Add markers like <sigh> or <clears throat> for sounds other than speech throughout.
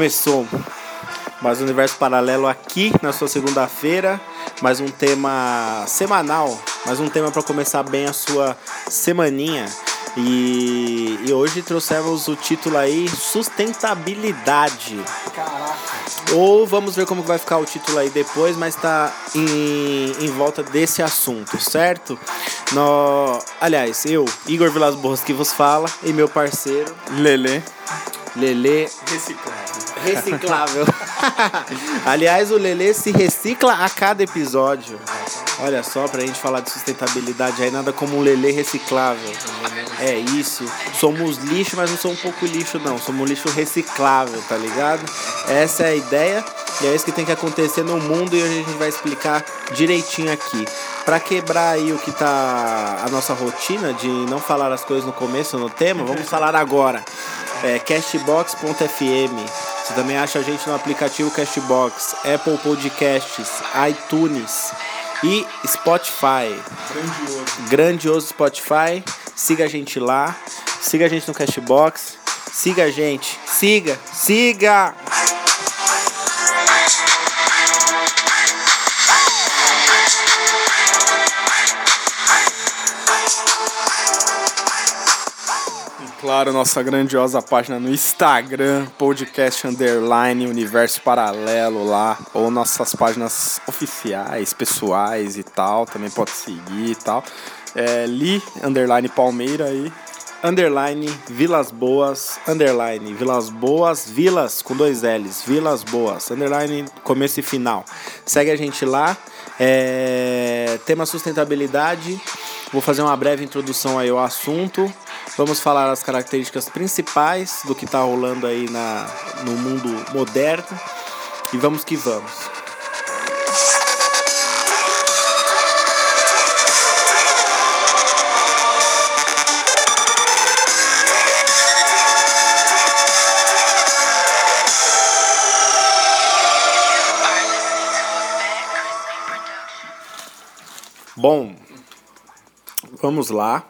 Começou mais um universo paralelo aqui na sua segunda-feira, mais um tema semanal, mais um tema para começar bem a sua semaninha. E, e hoje trouxemos o título aí sustentabilidade. Caraca. Ou vamos ver como vai ficar o título aí depois, mas tá em, em volta desse assunto, certo? No, aliás, eu, Igor Vilas Boas que vos fala, e meu parceiro Lele. Lele Reciclado. Reciclável. <laughs> Aliás, o Lele se recicla a cada episódio. Olha só, pra gente falar de sustentabilidade aí, nada como um Lele reciclável. É isso. Somos lixo, mas não somos um pouco lixo, não. Somos lixo reciclável, tá ligado? Essa é a ideia e é isso que tem que acontecer no mundo e hoje a gente vai explicar direitinho aqui. Pra quebrar aí o que tá a nossa rotina de não falar as coisas no começo no tema, vamos falar agora. É cashbox.fm. Você também acha a gente no aplicativo Cashbox, Apple Podcasts, iTunes e Spotify. Grandioso. Grandioso Spotify. Siga a gente lá. Siga a gente no Cashbox. Siga a gente. Siga, siga! Claro, nossa grandiosa página no Instagram, podcast underline, universo paralelo lá, ou nossas páginas oficiais, pessoais e tal, também pode seguir e tal. É Li underline Palmeira aí. Underline Vilas Boas, underline Vilas Boas, Vilas com dois L's, Vilas Boas, underline começo e final. Segue a gente lá. É, tema sustentabilidade. Vou fazer uma breve introdução aí ao assunto. Vamos falar as características principais do que está rolando aí na, no mundo moderno. E vamos que vamos. Bom, vamos lá.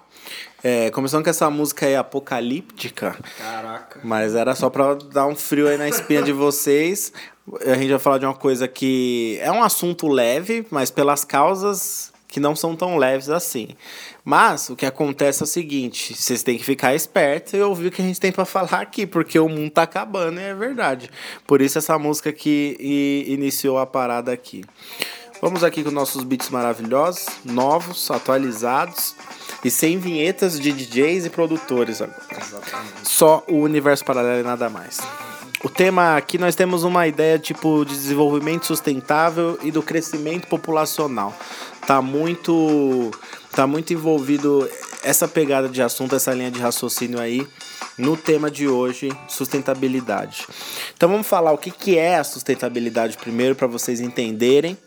É, começando com essa música aí apocalíptica, Caraca. mas era só pra dar um frio aí na espinha de vocês. A gente vai falar de uma coisa que é um assunto leve, mas pelas causas que não são tão leves assim. Mas o que acontece é o seguinte: vocês têm que ficar espertos e ouvir o que a gente tem pra falar aqui, porque o mundo tá acabando e é verdade. Por isso essa música que iniciou a parada aqui. Vamos aqui com nossos beats maravilhosos, novos, atualizados e sem vinhetas de DJs e produtores agora. Exatamente. Só o universo paralelo e nada mais. O tema aqui nós temos uma ideia tipo de desenvolvimento sustentável e do crescimento populacional. Tá muito tá muito envolvido essa pegada de assunto, essa linha de raciocínio aí no tema de hoje, sustentabilidade. Então vamos falar o que que é a sustentabilidade primeiro para vocês entenderem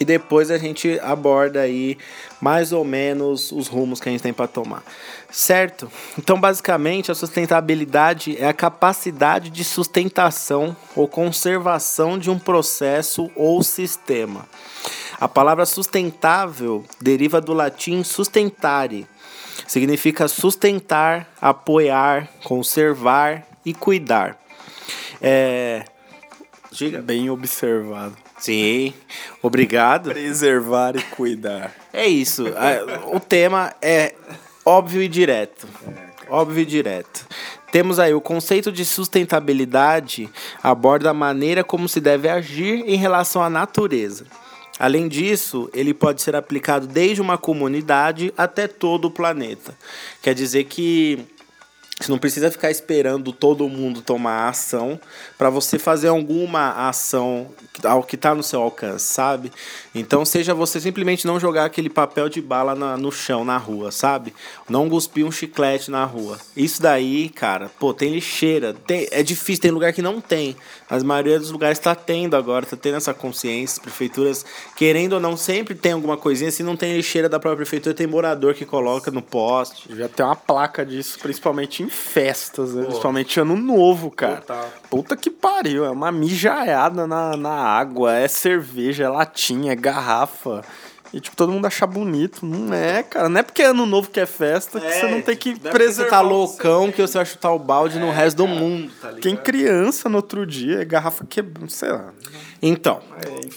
e depois a gente aborda aí mais ou menos os rumos que a gente tem para tomar. Certo? Então, basicamente, a sustentabilidade é a capacidade de sustentação ou conservação de um processo ou sistema. A palavra sustentável deriva do latim sustentare. Significa sustentar, apoiar, conservar e cuidar. É... Diga. Bem observado. Sim, obrigado. Preservar e cuidar. É isso. O tema é óbvio e direto. Óbvio e direto. Temos aí o conceito de sustentabilidade aborda a maneira como se deve agir em relação à natureza. Além disso, ele pode ser aplicado desde uma comunidade até todo o planeta. Quer dizer que você não precisa ficar esperando todo mundo tomar ação para você fazer alguma ação ao que está no seu alcance, sabe? Então, seja você simplesmente não jogar aquele papel de bala na- no chão, na rua, sabe? Não cuspir um chiclete na rua. Isso daí, cara, pô, tem lixeira. Tem, é difícil, tem lugar que não tem. Mas a maioria dos lugares está tendo agora, está tendo essa consciência. As prefeituras, querendo ou não, sempre tem alguma coisinha. Se não tem lixeira da própria prefeitura, tem morador que coloca no poste. Já tem uma placa disso, principalmente em festas, né? principalmente ano novo, cara. Total. Puta que pariu, é uma mijaiada na, na água, é cerveja, é latinha, é garrafa. E, tipo, todo mundo achar bonito. Não é, cara. Não é porque é ano novo que é festa que você não tem que não é preservar. Você tá loucão que você vai chutar o balde no resto do mundo, tá ligado? Quem criança no outro dia, é garrafa quebrando, sei lá. Então,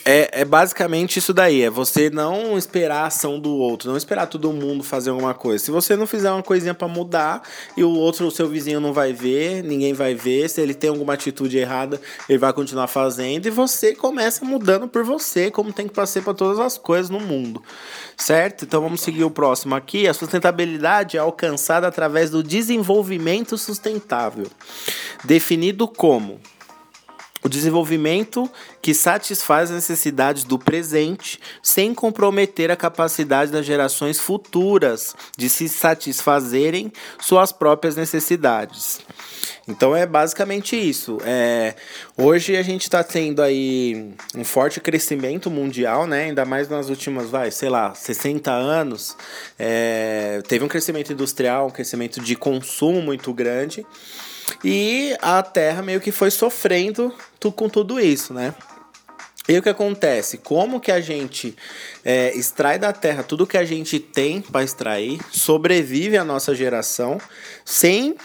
é, é basicamente isso daí. É você não esperar a ação do outro, não esperar todo mundo fazer alguma coisa. Se você não fizer uma coisinha pra mudar e o outro, o seu vizinho não vai ver, ninguém vai ver, se ele tem alguma atitude errada, ele vai continuar fazendo e você começa mudando por você, como tem que ser para todas as coisas no mundo. Certo? Então vamos seguir o próximo aqui. A sustentabilidade é alcançada através do desenvolvimento sustentável, definido como o desenvolvimento que satisfaz as necessidades do presente sem comprometer a capacidade das gerações futuras de se satisfazerem suas próprias necessidades. Então é basicamente isso. É, hoje a gente está tendo aí um forte crescimento mundial, né? Ainda mais nas últimas, vai, sei lá, 60 anos. É, teve um crescimento industrial, um crescimento de consumo muito grande. E a Terra meio que foi sofrendo com tudo isso, né? E o que acontece? Como que a gente é, extrai da Terra tudo que a gente tem para extrair, sobrevive a nossa geração, sem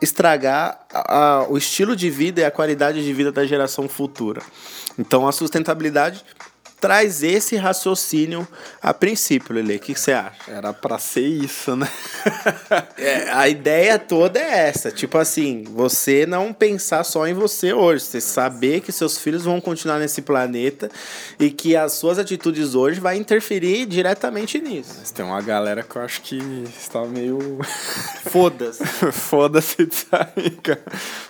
estragar a, a, o estilo de vida e a qualidade de vida da geração futura. Então a sustentabilidade traz esse raciocínio a princípio, Lele. O que você acha? Era para ser isso, né? <laughs> é, a ideia toda é essa. Tipo assim, você não pensar só em você hoje. Você saber que seus filhos vão continuar nesse planeta e que as suas atitudes hoje vai interferir diretamente nisso. Mas tem uma galera que eu acho que está meio. <laughs> Foda-se. Foda-se disso aí, cara.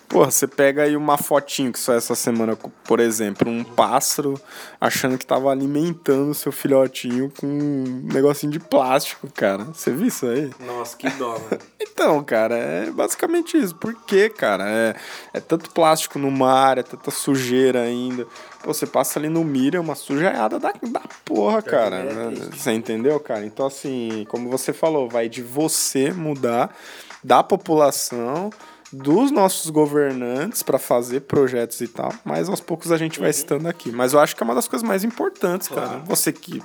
Porra, você pega aí uma fotinho que só essa semana, por exemplo, um pássaro achando que tava alimentando seu filhotinho com um negocinho de plástico, cara. Você viu isso aí? Nossa, que dó, mano. <laughs> então, cara, é basicamente isso. Por quê, cara? É, é tanto plástico no mar, é tanta sujeira ainda. Pô, você passa ali no Mira, é uma sujeiada da, da porra, cara. É você entendeu, cara? Então, assim, como você falou, vai de você mudar, da população dos nossos governantes para fazer projetos e tal, mas aos poucos a gente vai uhum. estando aqui. Mas eu acho que é uma das coisas mais importantes, claro. cara. Você que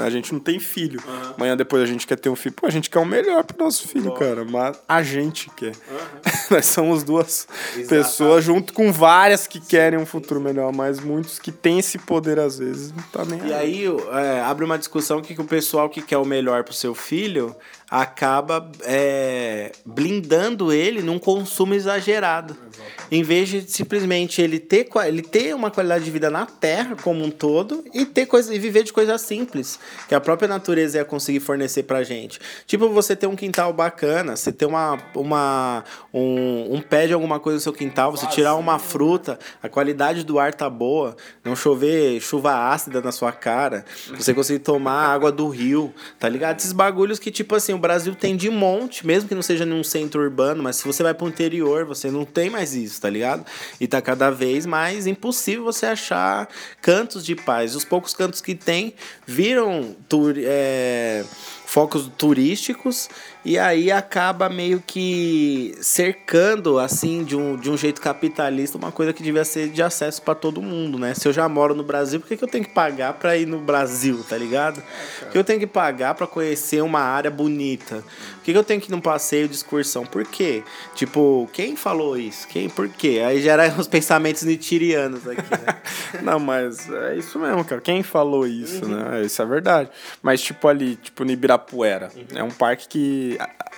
a gente não tem filho, uhum. amanhã depois a gente quer ter um filho, pô, a gente quer o melhor pro nosso filho, cara, mas a gente quer. Uhum. <laughs> Nós somos duas Exatamente. pessoas junto com várias que querem um futuro melhor, mas muitos que têm esse poder às vezes não tá nem E aí, aí é, abre uma discussão que, que o pessoal que quer o melhor pro seu filho acaba é, blindando ele num consumo exagerado. Exato. Em vez de simplesmente ele ter, ele ter uma qualidade de vida na Terra como um todo e ter coisa, e viver de coisas simples, que a própria natureza ia conseguir fornecer pra gente. Tipo, você ter um quintal bacana, você ter uma, uma, um, um pé de alguma coisa no seu quintal, você tirar uma fruta, a qualidade do ar tá boa, não chover chuva ácida na sua cara, você conseguir tomar água do rio, tá ligado? Esses bagulhos que, tipo assim, Brasil tem de monte, mesmo que não seja num centro urbano, mas se você vai para o interior, você não tem mais isso, tá ligado? E tá cada vez mais impossível você achar cantos de paz. Os poucos cantos que tem viram tur é, focos turísticos e aí acaba meio que cercando, assim, de um, de um jeito capitalista, uma coisa que devia ser de acesso para todo mundo, né? Se eu já moro no Brasil, por que, que eu tenho que pagar para ir no Brasil, tá ligado? Por que eu tenho que pagar para conhecer uma área bonita? Por que, que eu tenho que ir num passeio de excursão? Por quê? Tipo, quem falou isso? Quem? Por quê? Aí gera os pensamentos nitirianos aqui, né? <laughs> Não, mas é isso mesmo, cara. Quem falou isso, uhum. né? Isso é verdade. Mas, tipo, ali, tipo, no Ibirapuera, uhum. é um parque que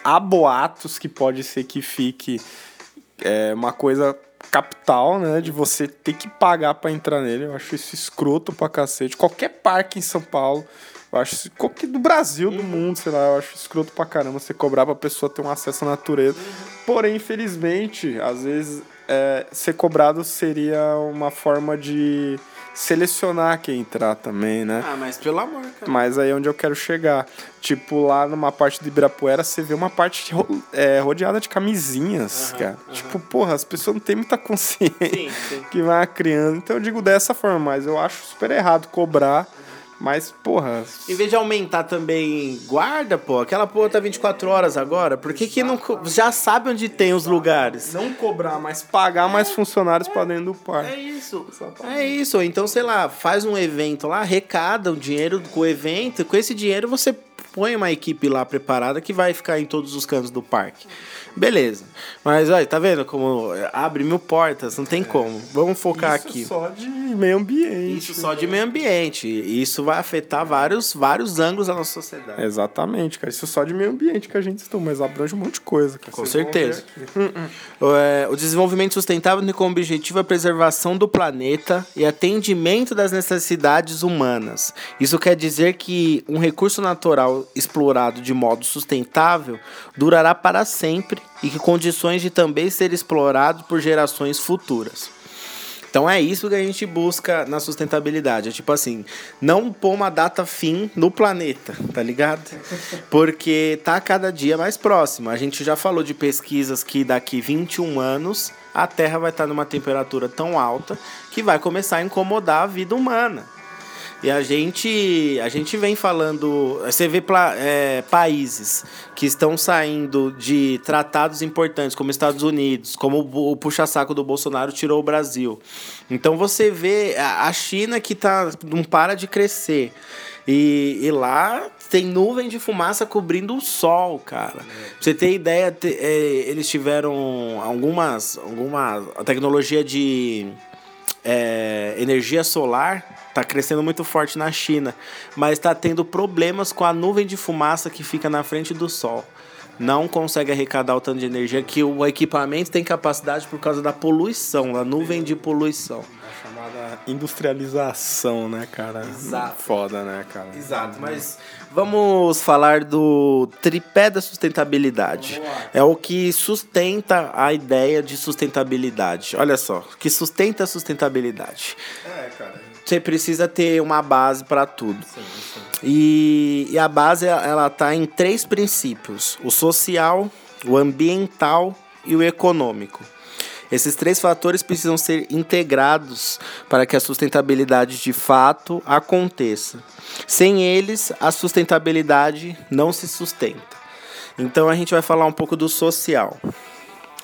há boatos que pode ser que fique é, uma coisa capital, né? De você ter que pagar para entrar nele. Eu acho isso escroto pra cacete. Qualquer parque em São Paulo, eu acho qualquer do Brasil, do mundo, sei lá, eu acho escroto pra caramba você cobrar pra pessoa ter um acesso à natureza. Porém, infelizmente, às vezes é, ser cobrado seria uma forma de selecionar quem entrar também, né? Ah, mas pelo amor, cara. Mas aí é onde eu quero chegar. Tipo, lá numa parte do Ibirapuera, você vê uma parte é, rodeada de camisinhas, uhum, cara. Uhum. Tipo, porra, as pessoas não têm muita consciência sim, sim. <laughs> que vai criando. Então eu digo dessa forma, mas eu acho super errado cobrar Mas, porra. Em vez de aumentar também guarda, pô, aquela porra tá 24 horas agora. Por que, que não. Já sabe onde tem os lugares? Não cobrar, mas pagar mais funcionários pra dentro do É parque. isso. É isso. Então, sei lá, faz um evento lá, arrecada o dinheiro com o evento. Com esse dinheiro você põe uma equipe lá preparada que vai ficar em todos os cantos do parque. Beleza. Mas olha, tá vendo como abre mil portas? Não tem como. Vamos focar Isso aqui. só de meio ambiente. Isso só de meio ambiente. Isso vai afetar vários, vários ângulos da nossa sociedade. Exatamente, cara. Isso só de meio ambiente que a gente estuda, mas abrange um monte de coisa, cara. Com Vocês certeza. ver aqui. É, o desenvolvimento sustentável tem como objetivo a preservação do planeta e atendimento das necessidades humanas. Isso quer dizer que um recurso natural explorado de modo sustentável durará para sempre e que condições de também ser explorado por gerações futuras. Então é isso que a gente busca na sustentabilidade. É tipo assim, não pôr uma data fim no planeta, tá ligado? Porque tá cada dia mais próximo. A gente já falou de pesquisas que daqui 21 anos a Terra vai estar numa temperatura tão alta que vai começar a incomodar a vida humana. E a gente, a gente vem falando. Você vê é, países que estão saindo de tratados importantes, como Estados Unidos, como o, puxa-saco do Bolsonaro tirou o Brasil. Então você vê a, China que tá, não para de crescer. E, e lá tem nuvem de fumaça cobrindo o sol, cara. Pra você ter ideia, te- é, eles tiveram algumas. alguma tecnologia de é, energia solar está crescendo muito forte na China, mas está tendo problemas com a nuvem de fumaça que fica na frente do sol. Não consegue arrecadar o tanto de energia que o equipamento tem capacidade por causa da poluição, da nuvem de poluição. A chamada industrialização, né, cara? Exato. Foda, né, cara? Exato, mas vamos falar do tripé da sustentabilidade. É o que sustenta a ideia de sustentabilidade. Olha só, o que sustenta a sustentabilidade. É, cara. Você precisa ter uma base para tudo. E, e a base ela tá em três princípios: o social, o ambiental e o econômico. Esses três fatores precisam ser integrados para que a sustentabilidade de fato aconteça. Sem eles, a sustentabilidade não se sustenta. Então a gente vai falar um pouco do social.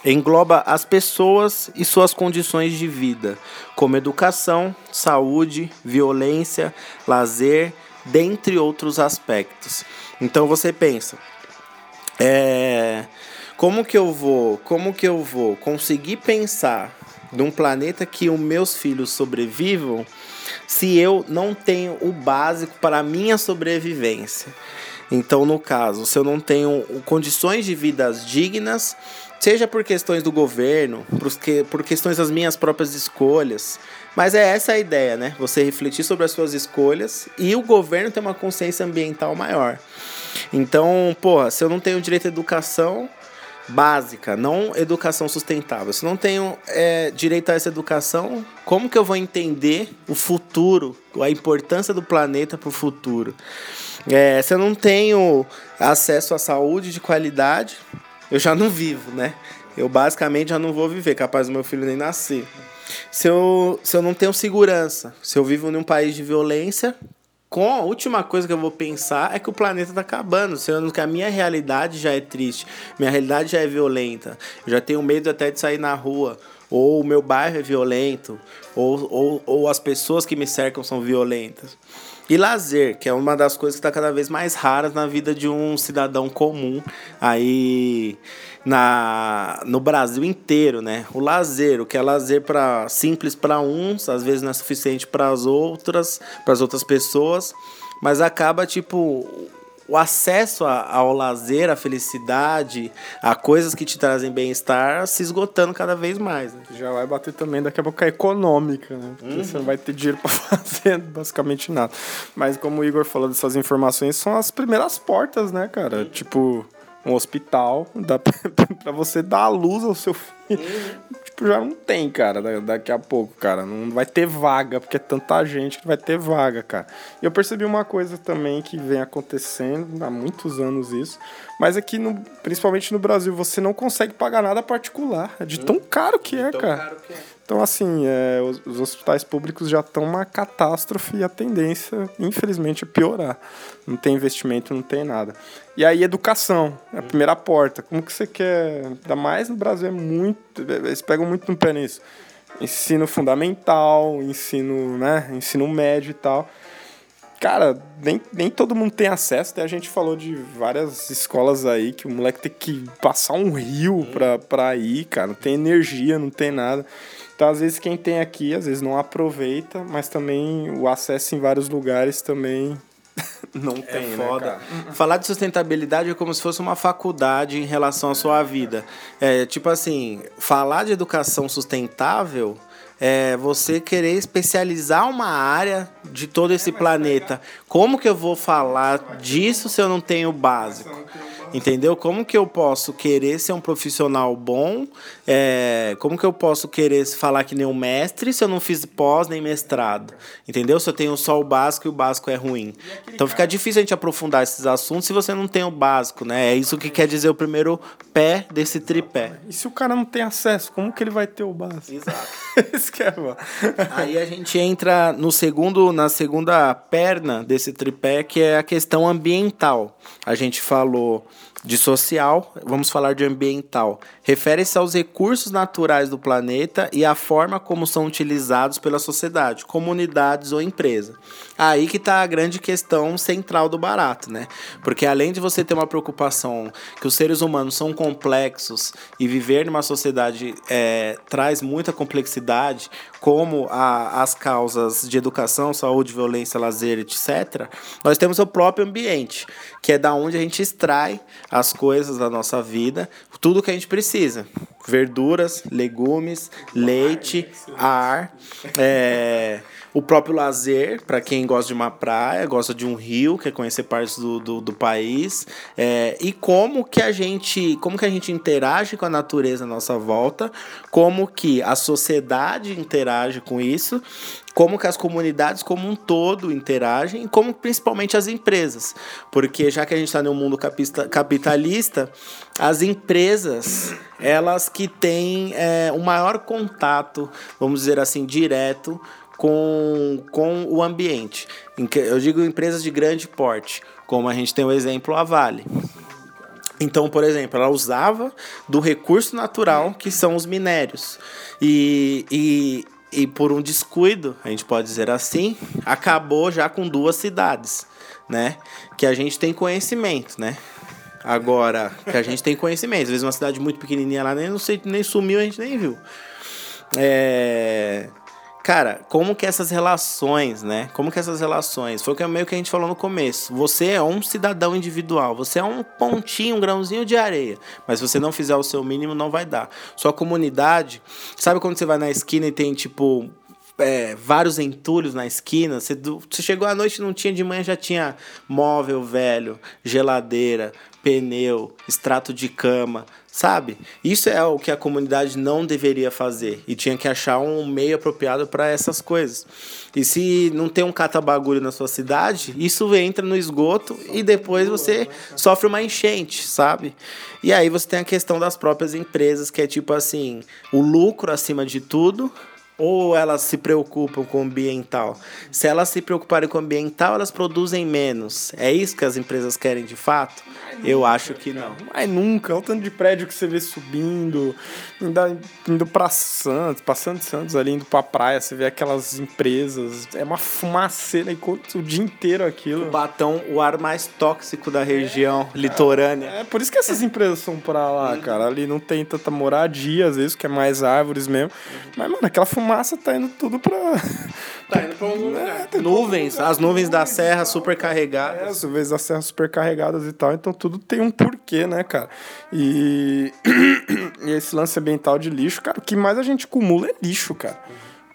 Engloba as pessoas e suas condições de vida, como educação, saúde, violência, lazer, dentre outros aspectos. Então você pensa, é, como que eu vou, como que eu vou conseguir pensar num planeta que os meus filhos sobrevivam se eu não tenho o básico para a minha sobrevivência? Então, no caso, se eu não tenho condições de vidas dignas, seja por questões do governo, por, que, por questões das minhas próprias escolhas, mas é essa a ideia, né? Você refletir sobre as suas escolhas e o governo ter uma consciência ambiental maior. Então, porra, se eu não tenho direito à educação básica, não educação sustentável, se não tenho é, direito a essa educação, como que eu vou entender o futuro, a importância do planeta para o futuro? É, se eu não tenho acesso à saúde de qualidade, eu já não vivo, né? Eu basicamente já não vou viver, capaz do meu filho nem nascer. Se eu, se eu não tenho segurança, se eu vivo num país de violência, com a última coisa que eu vou pensar é que o planeta está acabando, sendo que a minha realidade já é triste, minha realidade já é violenta, eu já tenho medo até de sair na rua, ou o meu bairro é violento, ou, ou, ou as pessoas que me cercam são violentas. E lazer, que é uma das coisas que está cada vez mais raras na vida de um cidadão comum aí na, no Brasil inteiro, né? O lazer, o que é lazer para simples para uns, às vezes não é suficiente para as outras, para as outras pessoas, mas acaba tipo o acesso ao lazer, à felicidade, a coisas que te trazem bem-estar se esgotando cada vez mais. Né? Já vai bater também daqui a pouco a econômica, né? Porque você não vai ter dinheiro pra <laughs> fazer basicamente nada. Mas como o Igor falou dessas informações, são as primeiras portas, né, cara? Tipo, um hospital, <laughs> pra você dar a luz ao seu filho. Tipo, já não tem, cara, da- daqui a pouco, cara. Não vai ter vaga, porque é tanta gente que vai ter vaga, cara. E eu percebi uma coisa também que vem acontecendo há muitos anos isso, mas aqui, no, principalmente no Brasil, você não consegue pagar nada particular. É de tão caro que é, cara. Então, assim, é, os, os hospitais públicos já estão uma catástrofe e a tendência, infelizmente, é piorar. Não tem investimento, não tem nada. E aí, educação, é a primeira porta. Como que você quer... Ainda mais no Brasil, é muito... Eles pegam muito no pé nisso. Ensino fundamental, ensino, né, ensino médio e tal cara, nem, nem todo mundo tem acesso. Até a gente falou de várias escolas aí que o moleque tem que passar um rio pra, pra ir, cara. Não tem energia, não tem nada. Então, às vezes, quem tem aqui, às vezes não aproveita, mas também o acesso em vários lugares também <laughs> não é tem, é foda. Né, Falar de sustentabilidade é como se fosse uma faculdade em relação à sua vida. É, tipo assim, falar de educação sustentável é, você querer especializar uma área de todo esse planeta. Como que eu vou falar disso se eu não tenho básico? Entendeu? Como que eu posso querer ser um profissional bom? É, como que eu posso querer falar que nem um mestre se eu não fiz pós nem mestrado? Entendeu? Se eu tenho só o básico e o básico é ruim. Então fica difícil a gente aprofundar esses assuntos se você não tem o básico, né? É isso que quer dizer o primeiro pé desse tripé. E se o cara não tem acesso, como que ele vai ter o básico? Exato. <laughs> que é, Aí a gente entra no segundo, na segunda perna desse tripé, que é a questão ambiental. A gente falou de social, vamos falar de ambiental. Refere-se aos recursos naturais do planeta e à forma como são utilizados pela sociedade, comunidades ou empresa. Aí que está a grande questão central do barato, né? Porque além de você ter uma preocupação que os seres humanos são complexos e viver numa sociedade é, traz muita complexidade, como a, as causas de educação, saúde, violência, lazer, etc., nós temos o próprio ambiente, que é da onde a gente extrai as coisas da nossa vida, tudo que a gente precisa. Verduras, legumes, leite, ar, é, o próprio lazer, para quem gosta de uma praia, gosta de um rio, quer conhecer partes do, do, do país, é, e como que a gente, como que a gente interage com a natureza à nossa volta, como que a sociedade interage com isso, como que as comunidades como um todo interagem, como principalmente as empresas, porque já que a gente está no mundo capitalista, as empresas elas que têm é, maior contato, vamos dizer assim, direto com, com o ambiente. Eu digo empresas de grande porte, como a gente tem o exemplo a Vale. Então, por exemplo, ela usava do recurso natural que são os minérios. E, e, e por um descuido, a gente pode dizer assim, acabou já com duas cidades, né? Que a gente tem conhecimento, né? Agora, que a gente tem conhecimento. Às vezes uma cidade muito pequenininha lá, nem, não sei, nem sumiu, a gente nem viu. É... Cara, como que essas relações, né? Como que essas relações? Foi o que meio que a gente falou no começo. Você é um cidadão individual, você é um pontinho, um grãozinho de areia. Mas se você não fizer o seu mínimo, não vai dar. Sua comunidade, sabe quando você vai na esquina e tem tipo é, vários entulhos na esquina. Você, você chegou à noite não tinha, de manhã já tinha móvel velho, geladeira, pneu, extrato de cama, sabe? Isso é o que a comunidade não deveria fazer e tinha que achar um meio apropriado para essas coisas. E se não tem um cata-bagulho na sua cidade, isso entra no esgoto e depois você sofre uma enchente, sabe? E aí você tem a questão das próprias empresas, que é tipo assim, o lucro acima de tudo, ou elas se preocupam com o ambiental? Se elas se preocuparem com o ambiental, elas produzem menos. É isso que as empresas querem de fato? Eu acho que não. Mas nunca. Olha o tanto de prédio que você vê subindo, indo, indo pra Santos, passando de Santos ali, indo pra praia, você vê aquelas empresas. É uma fumaceira enquanto o dia inteiro aquilo. O Batão, o ar mais tóxico da região é, litorânea. É, por isso que essas empresas são pra lá, cara. Ali não tem tanta moradia, às vezes, que é mais árvores mesmo. Mas, mano, aquela fumaça tá indo tudo pra. Tá indo pra algum <laughs> lugar. É, nuvens, as nuvens da serra super carregadas. É, as nuvens da serra super carregadas e tal. Então tudo tem um porquê, né, cara? E, <clears throat> e esse lance ambiental de lixo, cara, o que mais a gente acumula é lixo, cara.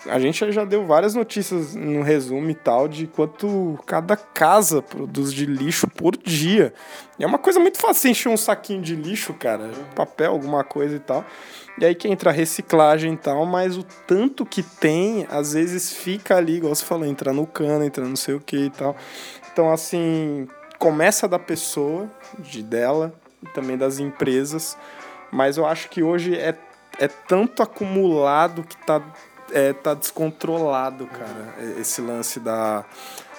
A gente já deu várias notícias no resumo e tal de quanto cada casa produz de lixo por dia. E é uma coisa muito fácil encher um saquinho de lixo, cara, papel, alguma coisa e tal. E aí que entra a reciclagem e tal, mas o tanto que tem, às vezes fica ali, igual você falou, entra no cano, entra não sei o que e tal. Então, assim, começa da pessoa, de dela, e também das empresas, mas eu acho que hoje é é tanto acumulado que tá, é, tá descontrolado, cara. Esse lance da,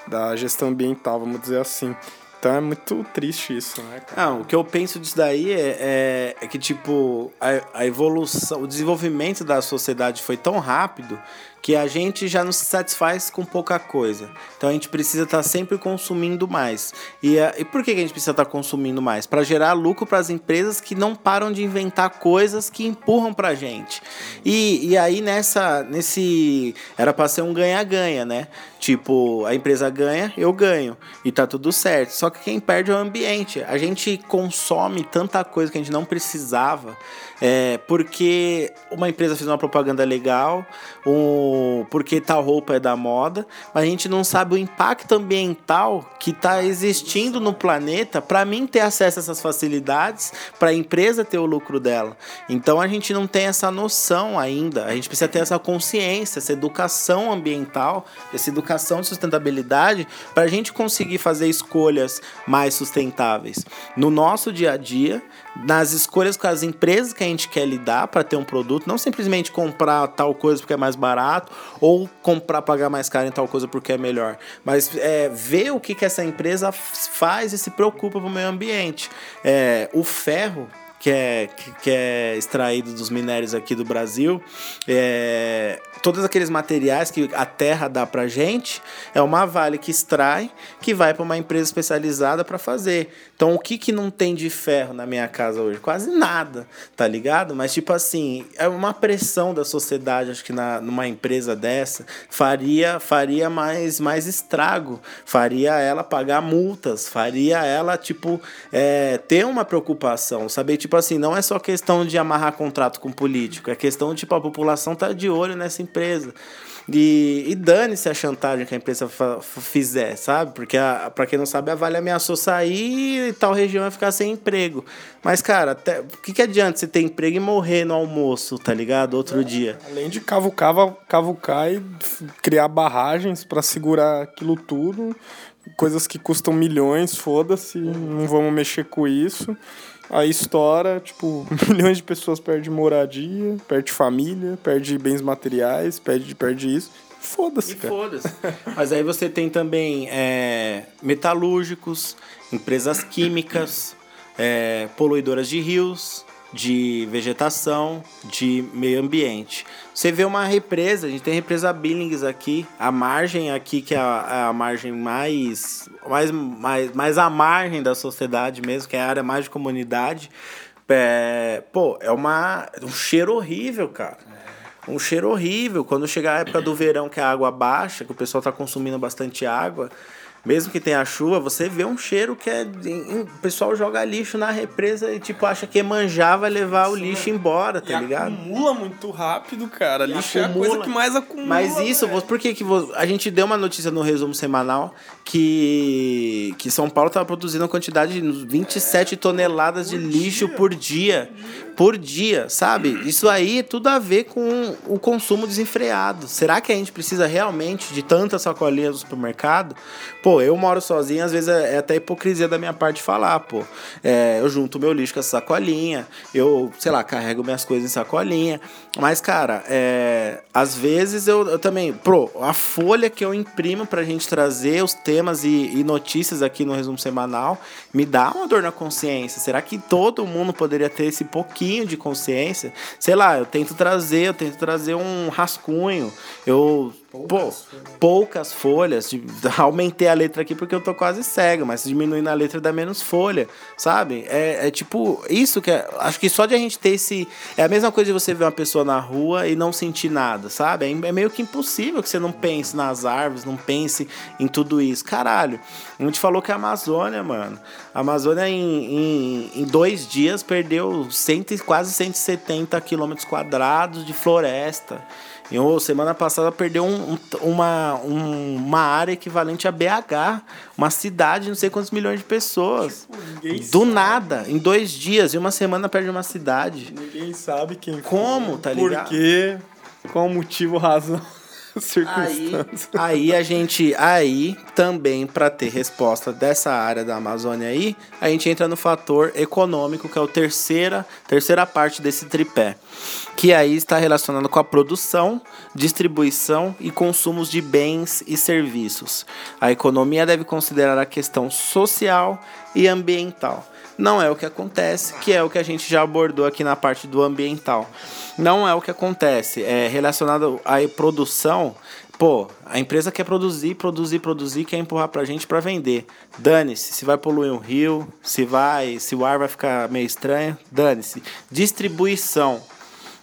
da gestão ambiental, vamos dizer assim. Então é muito triste isso, né, cara? Não, o que eu penso disso daí é, é, é que, tipo, a, a evolução, o desenvolvimento da sociedade foi tão rápido que a gente já não se satisfaz com pouca coisa. Então a gente precisa estar tá sempre consumindo mais. E, e por que a gente precisa estar tá consumindo mais? Para gerar lucro para as empresas que não param de inventar coisas que empurram para a gente. E, e aí nessa, nesse. Era para ser um ganha-ganha, né? Tipo, a empresa ganha, eu ganho. E tá tudo certo. Só que quem perde é o ambiente. A gente consome tanta coisa que a gente não precisava. É, porque uma empresa fez uma propaganda legal, um, porque tal roupa é da moda, mas a gente não sabe o impacto ambiental que está existindo no planeta para mim ter acesso a essas facilidades, para a empresa ter o lucro dela. Então a gente não tem essa noção ainda, a gente precisa ter essa consciência, essa educação ambiental, essa educação de sustentabilidade, para a gente conseguir fazer escolhas mais sustentáveis no nosso dia a dia nas escolhas com as empresas que a gente quer lidar para ter um produto, não simplesmente comprar tal coisa porque é mais barato ou comprar pagar mais caro em tal coisa porque é melhor, mas é, ver o que, que essa empresa faz e se preocupa com o meio ambiente. É, o ferro que é, que é extraído dos minérios aqui do Brasil, é, todos aqueles materiais que a terra dá pra gente, é uma Vale que extrai, que vai para uma empresa especializada para fazer. Então, o que, que não tem de ferro na minha casa hoje? Quase nada, tá ligado? Mas, tipo assim, é uma pressão da sociedade, acho que na, numa empresa dessa, faria, faria mais, mais estrago, faria ela pagar multas, faria ela, tipo, é, ter uma preocupação, saber, tipo assim, não é só questão de amarrar contrato com político, é questão, tipo, a população tá de olho nessa empresa. E, e dane-se a chantagem que a empresa fizer, sabe? Porque, para quem não sabe, a Vale ameaçou sair e tal região vai ficar sem emprego. Mas, cara, até, o que, que adianta você ter emprego e morrer no almoço, tá ligado? Outro é, dia. Além de cavucar, cavucar e criar barragens para segurar aquilo tudo, coisas que custam milhões, foda-se, não vamos mexer com isso. Aí estoura, tipo, <laughs> milhões de pessoas perdem moradia, perde família, perde bens materiais, perde, perde isso. Foda-se, cara. Foda-se. Mas aí você tem também é, metalúrgicos, empresas químicas, é, poluidoras de rios, de vegetação, de meio ambiente. Você vê uma represa, a gente tem a represa Billings aqui, a margem aqui que é a, é a margem mais, mais, mais, mais à margem da sociedade mesmo, que é a área mais de comunidade. É, pô, é uma, um cheiro horrível, cara. Um cheiro horrível. Quando chegar a época do verão que a água baixa, que o pessoal está consumindo bastante água, mesmo que tenha chuva, você vê um cheiro que é. O pessoal joga lixo na represa e, tipo, acha que manjar vai levar o lixo embora, tá ligado? Acumula muito rápido, cara. E lixo acumula. é a coisa que mais acumula. Mas isso, véio. por que, que a gente deu uma notícia no resumo semanal que, que São Paulo estava produzindo uma quantidade de 27 é, toneladas de lixo dia. por dia. Por dia, sabe? Isso aí é tudo a ver com o consumo desenfreado. Será que a gente precisa realmente de tanta sacolinha no supermercado? Pô, eu moro sozinho, às vezes é, é até hipocrisia da minha parte falar, pô. É, eu junto meu lixo com essa sacolinha, eu, sei lá, carrego minhas coisas em sacolinha. Mas, cara, é, às vezes eu, eu também. Pro, a folha que eu imprimo pra gente trazer os temas e, e notícias aqui no resumo semanal me dá uma dor na consciência. Será que todo mundo poderia ter esse pouquinho de consciência? Sei lá, eu tento trazer, eu tento trazer um rascunho. Eu Poucas, Pô, folhas. poucas folhas. <laughs> Aumentei a letra aqui porque eu tô quase cego, mas diminuindo a letra dá menos folha, sabe? É, é tipo, isso que é. Acho que só de a gente ter esse. É a mesma coisa de você ver uma pessoa na rua e não sentir nada, sabe? É, é meio que impossível que você não pense nas árvores, não pense em tudo isso. Caralho, a gente falou que a Amazônia, mano. A Amazônia em, em, em dois dias perdeu cento, quase 170 quilômetros quadrados de floresta. Eu, semana passada, perdeu um, um, uma, um, uma área equivalente a BH, uma cidade, não sei quantos milhões de pessoas. Tipo, Do sabe. nada, em dois dias, e uma semana perde uma cidade. Ninguém sabe quem Como, foi, tá ligado? Por quê? Qual o motivo, razão? <laughs> Aí, circunstâncias. aí a gente, aí também para ter resposta dessa área da Amazônia aí, a gente entra no fator econômico, que é o terceira, terceira parte desse tripé, que aí está relacionado com a produção, distribuição e consumos de bens e serviços. A economia deve considerar a questão social e ambiental. Não é o que acontece, que é o que a gente já abordou aqui na parte do ambiental. Não é o que acontece. É relacionado à produção. Pô, a empresa quer produzir, produzir, produzir, quer empurrar pra gente pra vender. Dane-se, se vai poluir um rio, se vai, se o ar vai ficar meio estranho, dane-se. Distribuição.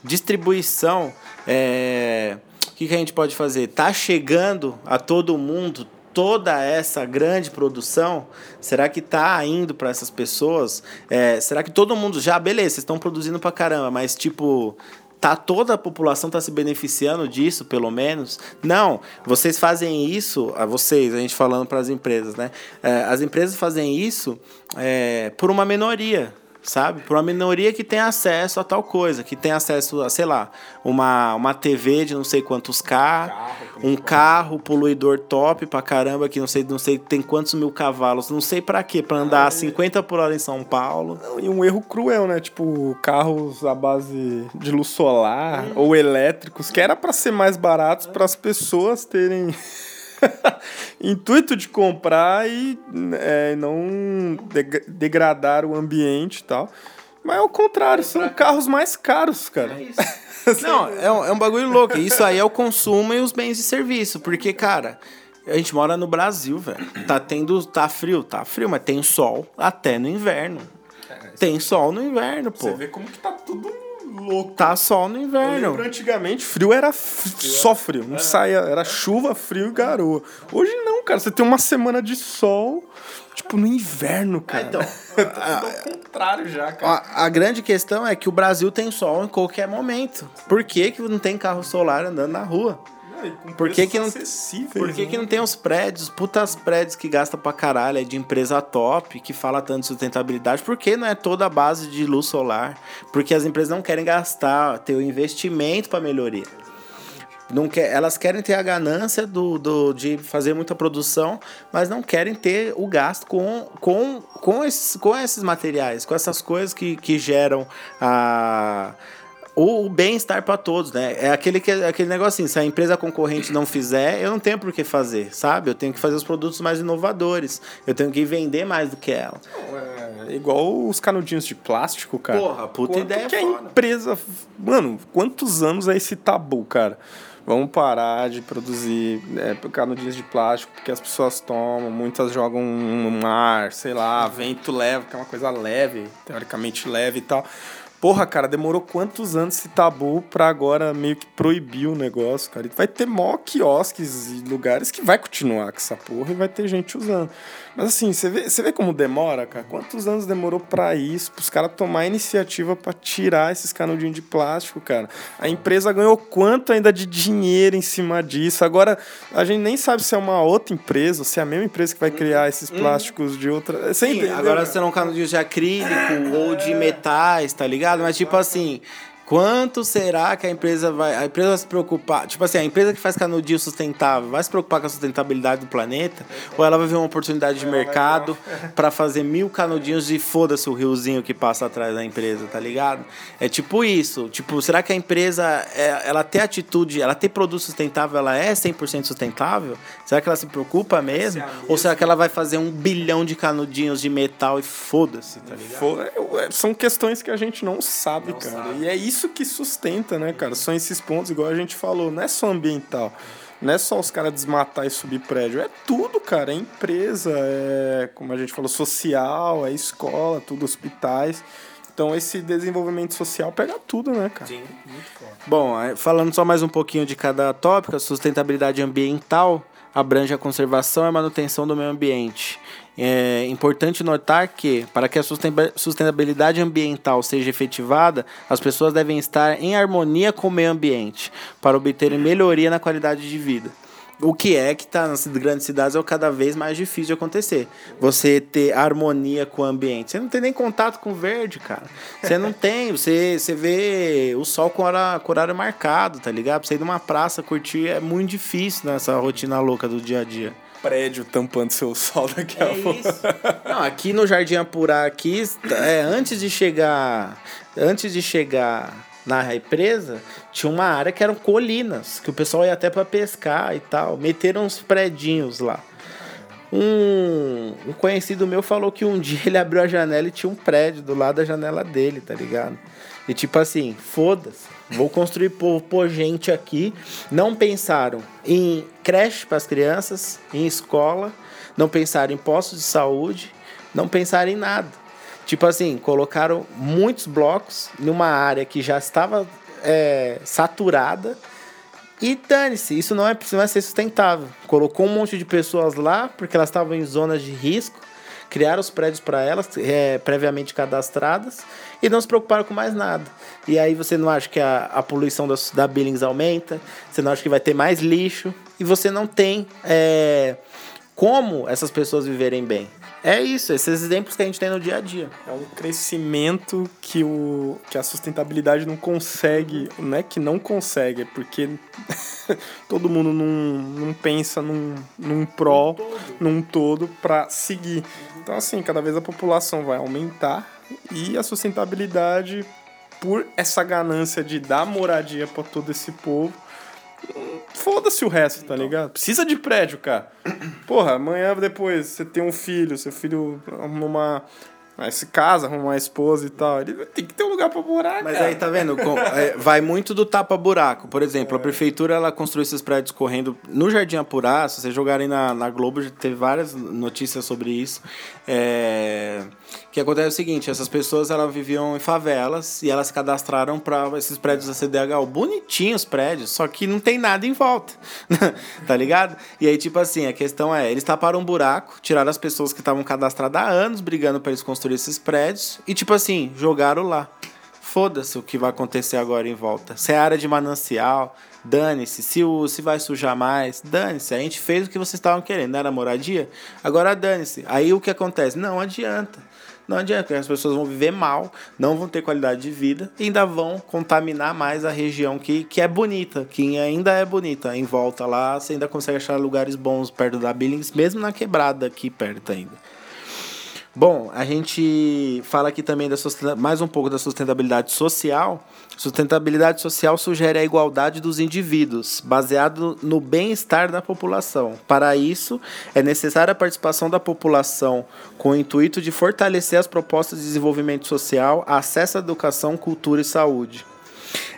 Distribuição é. O que, que a gente pode fazer? Tá chegando a todo mundo toda essa grande produção? Será que tá indo para essas pessoas? É, será que todo mundo já, beleza, vocês estão produzindo pra caramba, mas tipo, tá toda a população tá se beneficiando disso, pelo menos? Não, vocês fazem isso, a vocês, a gente falando para as empresas, né? É, as empresas fazem isso é, por uma minoria sabe? Por uma minoria que tem acesso a tal coisa, que tem acesso a, sei lá, uma, uma TV de não sei quantos K, um carro poluidor top pra caramba, que não sei, não sei tem quantos mil cavalos, não sei pra quê, pra andar a 50 por hora em São Paulo. Não, E um erro cruel, né? Tipo, carros à base de luz solar ou elétricos, que era pra ser mais baratos para as pessoas terem <laughs> intuito de comprar e é, não deg- degradar o ambiente e tal. Mas é o contrário, são carros mais caros, cara. <laughs> Não, é um, é um bagulho louco. Isso aí é o consumo e os bens e serviço. Porque, cara, a gente mora no Brasil, velho. Tá tendo. Tá frio, tá frio, mas tem sol até no inverno. Tem sol no inverno, pô. Você vê como que tá tudo louco. Tá sol no Eu inverno. lembro antigamente, frio era f- só frio, não saía, era chuva, frio e garoa. Hoje não, cara, você tem uma semana de sol, tipo no inverno, cara. então, tá tudo ao contrário já, cara. A, a grande questão é que o Brasil tem sol em qualquer momento. Por que, que não tem carro solar andando na rua? Por que que não- Por que, que não tem os prédios, putas prédios que gastam pra caralho, é de empresa top, que fala tanto de sustentabilidade? Por que não é toda a base de luz solar? Porque as empresas não querem gastar, ter o investimento pra melhoria. Não quer, elas querem ter a ganância do, do, de fazer muita produção, mas não querem ter o gasto com, com, com, esses, com esses materiais, com essas coisas que, que geram a, o, o bem-estar para todos, né? É aquele, que, aquele negócio assim, se a empresa concorrente não fizer, eu não tenho por que fazer, sabe? Eu tenho que fazer os produtos mais inovadores, eu tenho que vender mais do que ela. É igual os canudinhos de plástico, cara. Porra, puta Quanto ideia que a empresa... Mano, quantos anos é esse tabu, cara? Vamos parar de produzir é, canudinhos de plástico porque as pessoas tomam, muitas jogam no mar, sei lá, vento leve, que é uma coisa leve, teoricamente leve e tal. Porra, cara, demorou quantos anos esse tabu pra agora meio que proibir o negócio, cara? E vai ter mó quiosques e lugares que vai continuar com essa porra e vai ter gente usando. Mas assim, você vê, você vê como demora, cara? Quantos anos demorou pra isso, pros caras tomar iniciativa pra tirar esses canudinhos de plástico, cara? A empresa ganhou quanto ainda de dinheiro em cima disso? Agora, a gente nem sabe se é uma outra empresa, se é a mesma empresa que vai criar esses plásticos de outra. Você Sim, entendeu? agora serão canudinhos de acrílico ou de metais, tá ligado? Mas tipo assim, quanto será que a empresa vai. A empresa vai se preocupar. Tipo assim, a empresa que faz canudinho sustentável vai se preocupar com a sustentabilidade do planeta? Ou ela vai ver uma oportunidade de mercado pra fazer mil canudinhos e foda-se o riozinho que passa atrás da empresa, tá ligado? É tipo isso. Tipo, será que a empresa, é, ela tem atitude, ela tem produto sustentável, ela é 100% sustentável? Será que ela se preocupa mesmo? Ou será que ela vai fazer um bilhão de canudinhos de metal e foda-se, tá ligado? Fo- é, São questões que a gente não sabe, cara. E é isso que sustenta, né, cara? São esses pontos, igual a gente falou, não é só ambiental. Não é só os caras desmatar e subir prédio. É tudo, cara. É empresa, é, como a gente falou, social, é escola, tudo, hospitais. Então esse desenvolvimento social pega tudo, né, cara? Sim. Bom, aí, falando só mais um pouquinho de cada tópico, a sustentabilidade ambiental abrange a conservação e manutenção do meio ambiente. É importante notar que, para que a sustentabilidade ambiental seja efetivada, as pessoas devem estar em harmonia com o meio ambiente, para obterem melhoria na qualidade de vida. O que é que tá nas grandes cidades é cada vez mais difícil de acontecer. Você ter harmonia com o ambiente. Você não tem nem contato com o verde, cara. Você não tem. Você, você vê o sol com, hora, com horário marcado, tá ligado? Pra você ir numa praça curtir é muito difícil nessa rotina louca do dia a dia prédio tampando seu sol daqui a é pouco. Isso. <laughs> Não, aqui no Jardim Apurá aqui, é, antes de chegar, antes de chegar na represa, tinha uma área que eram colinas, que o pessoal ia até para pescar e tal. Meteram uns predinhos lá. Um, um, conhecido meu falou que um <laughs> dia ele abriu a janela e tinha um prédio do lado da janela dele, tá ligado? E tipo assim, foda-se, vou construir por, por gente aqui. Não pensaram em creche para as crianças, em escola, não pensaram em postos de saúde, não pensaram em nada. Tipo assim, colocaram muitos blocos numa área que já estava é, saturada. E dane-se, isso não é, não é ser sustentável. Colocou um monte de pessoas lá porque elas estavam em zonas de risco, criaram os prédios para elas, é, previamente cadastradas, e não se preocuparam com mais nada. E aí você não acha que a, a poluição da, da Billings aumenta, você não acha que vai ter mais lixo, e você não tem é, como essas pessoas viverem bem. É isso, esses exemplos que a gente tem no dia a dia. É um crescimento que, o, que a sustentabilidade não consegue, não é que não consegue, é porque <laughs> todo mundo não, não pensa num, num pró, num todo, para seguir. Então, assim, cada vez a população vai aumentar e a sustentabilidade, por essa ganância de dar moradia para todo esse povo, Foda-se o resto, tá ligado? Precisa de prédio, cara. Porra, amanhã depois você tem um filho, seu filho arruma uma. Aí se casa, arruma uma esposa e tal. Ele tem que ter um lugar morar, Mas cara. aí, tá vendo? É, vai muito do tapa-buraco. Por exemplo, é. a prefeitura ela construiu esses prédios correndo no Jardim Apurá. Se vocês jogarem na, na Globo, teve várias notícias sobre isso. É que acontece é o seguinte, essas pessoas elas viviam em favelas e elas se cadastraram para esses prédios da CDHU, bonitinhos prédios, só que não tem nada em volta. <laughs> tá ligado? E aí tipo assim, a questão é, eles taparam um buraco, tiraram as pessoas que estavam cadastradas há anos brigando para eles construir esses prédios e tipo assim, jogaram lá. Foda-se o que vai acontecer agora em volta. Se é área de manancial, dane-se. Se, se vai sujar mais, dane-se. A gente fez o que vocês estavam querendo, era moradia? Agora dane-se. Aí o que acontece? Não adianta. Não adianta, porque as pessoas vão viver mal, não vão ter qualidade de vida e ainda vão contaminar mais a região que, que é bonita, que ainda é bonita. Em volta lá, você ainda consegue achar lugares bons perto da Billings, mesmo na quebrada aqui perto ainda. Bom, a gente fala aqui também da mais um pouco da sustentabilidade social. Sustentabilidade social sugere a igualdade dos indivíduos, baseado no bem-estar da população. Para isso, é necessária a participação da população com o intuito de fortalecer as propostas de desenvolvimento social, acesso à educação, cultura e saúde.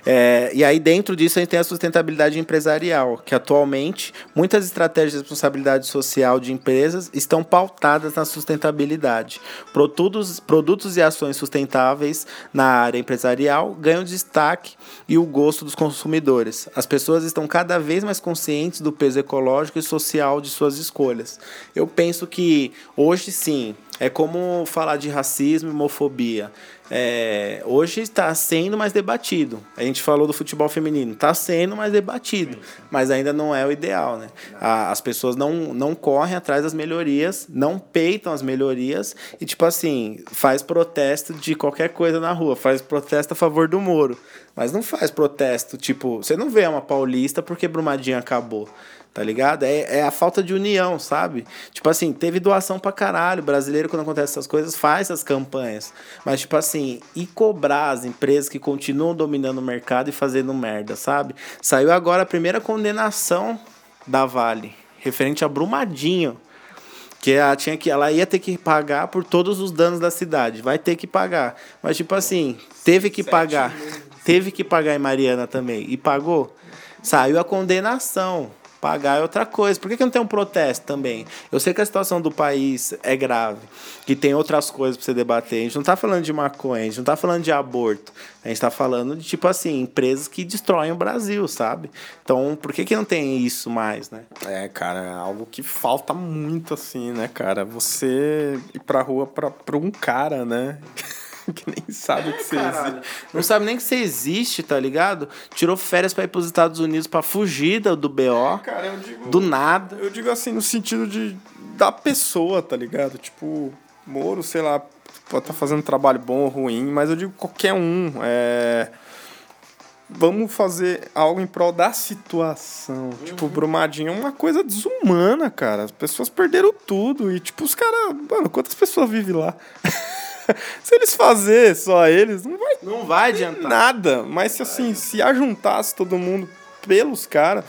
É, e aí, dentro disso, a gente tem a sustentabilidade empresarial, que atualmente muitas estratégias de responsabilidade social de empresas estão pautadas na sustentabilidade. Produtos, produtos e ações sustentáveis na área empresarial ganham destaque e o gosto dos consumidores. As pessoas estão cada vez mais conscientes do peso ecológico e social de suas escolhas. Eu penso que hoje sim, é como falar de racismo e homofobia é, hoje está sendo mais debatido. A gente falou do futebol feminino, está sendo mais debatido, mas ainda não é o ideal. Né? A, as pessoas não, não correm atrás das melhorias, não peitam as melhorias e, tipo assim, faz protesto de qualquer coisa na rua, faz protesto a favor do Moro, mas não faz protesto, tipo, você não vê uma paulista porque Brumadinho acabou tá ligado? É, é a falta de união, sabe? Tipo assim, teve doação pra caralho. O brasileiro, quando acontece essas coisas, faz essas campanhas. Mas, tipo assim, e cobrar as empresas que continuam dominando o mercado e fazendo merda, sabe? Saiu agora a primeira condenação da Vale, referente a Brumadinho. Que ela, tinha que, ela ia ter que pagar por todos os danos da cidade. Vai ter que pagar. Mas, tipo assim, teve que pagar. Teve que pagar em Mariana também. E pagou. Saiu a condenação pagar é outra coisa. Por que, que não tem um protesto também? Eu sei que a situação do país é grave, que tem outras coisas para você debater. A gente não está falando de maconha, a gente não está falando de aborto. A gente está falando de, tipo assim, empresas que destroem o Brasil, sabe? Então, por que, que não tem isso mais, né? É, cara, é algo que falta muito, assim, né, cara? Você ir pra rua pra um cara, né? <laughs> <laughs> que nem sabe que você existe. Não sabe nem que você existe, tá ligado? Tirou férias pra ir pros Estados Unidos pra fugir do, do BO. Cara, eu digo. Do nada. Eu digo assim, no sentido de da pessoa, tá ligado? Tipo, Moro, sei lá, pode estar tá fazendo trabalho bom ou ruim, mas eu digo qualquer um. É... Vamos fazer algo em prol da situação. Uhum. Tipo, Brumadinho é uma coisa desumana, cara. As pessoas perderam tudo. E, tipo, os caras. Mano, quantas pessoas vivem lá? <laughs> <laughs> se eles fazer só eles, não vai. Não vai adiantar. Nada. Mas se assim, se ajuntasse todo mundo pelos caras.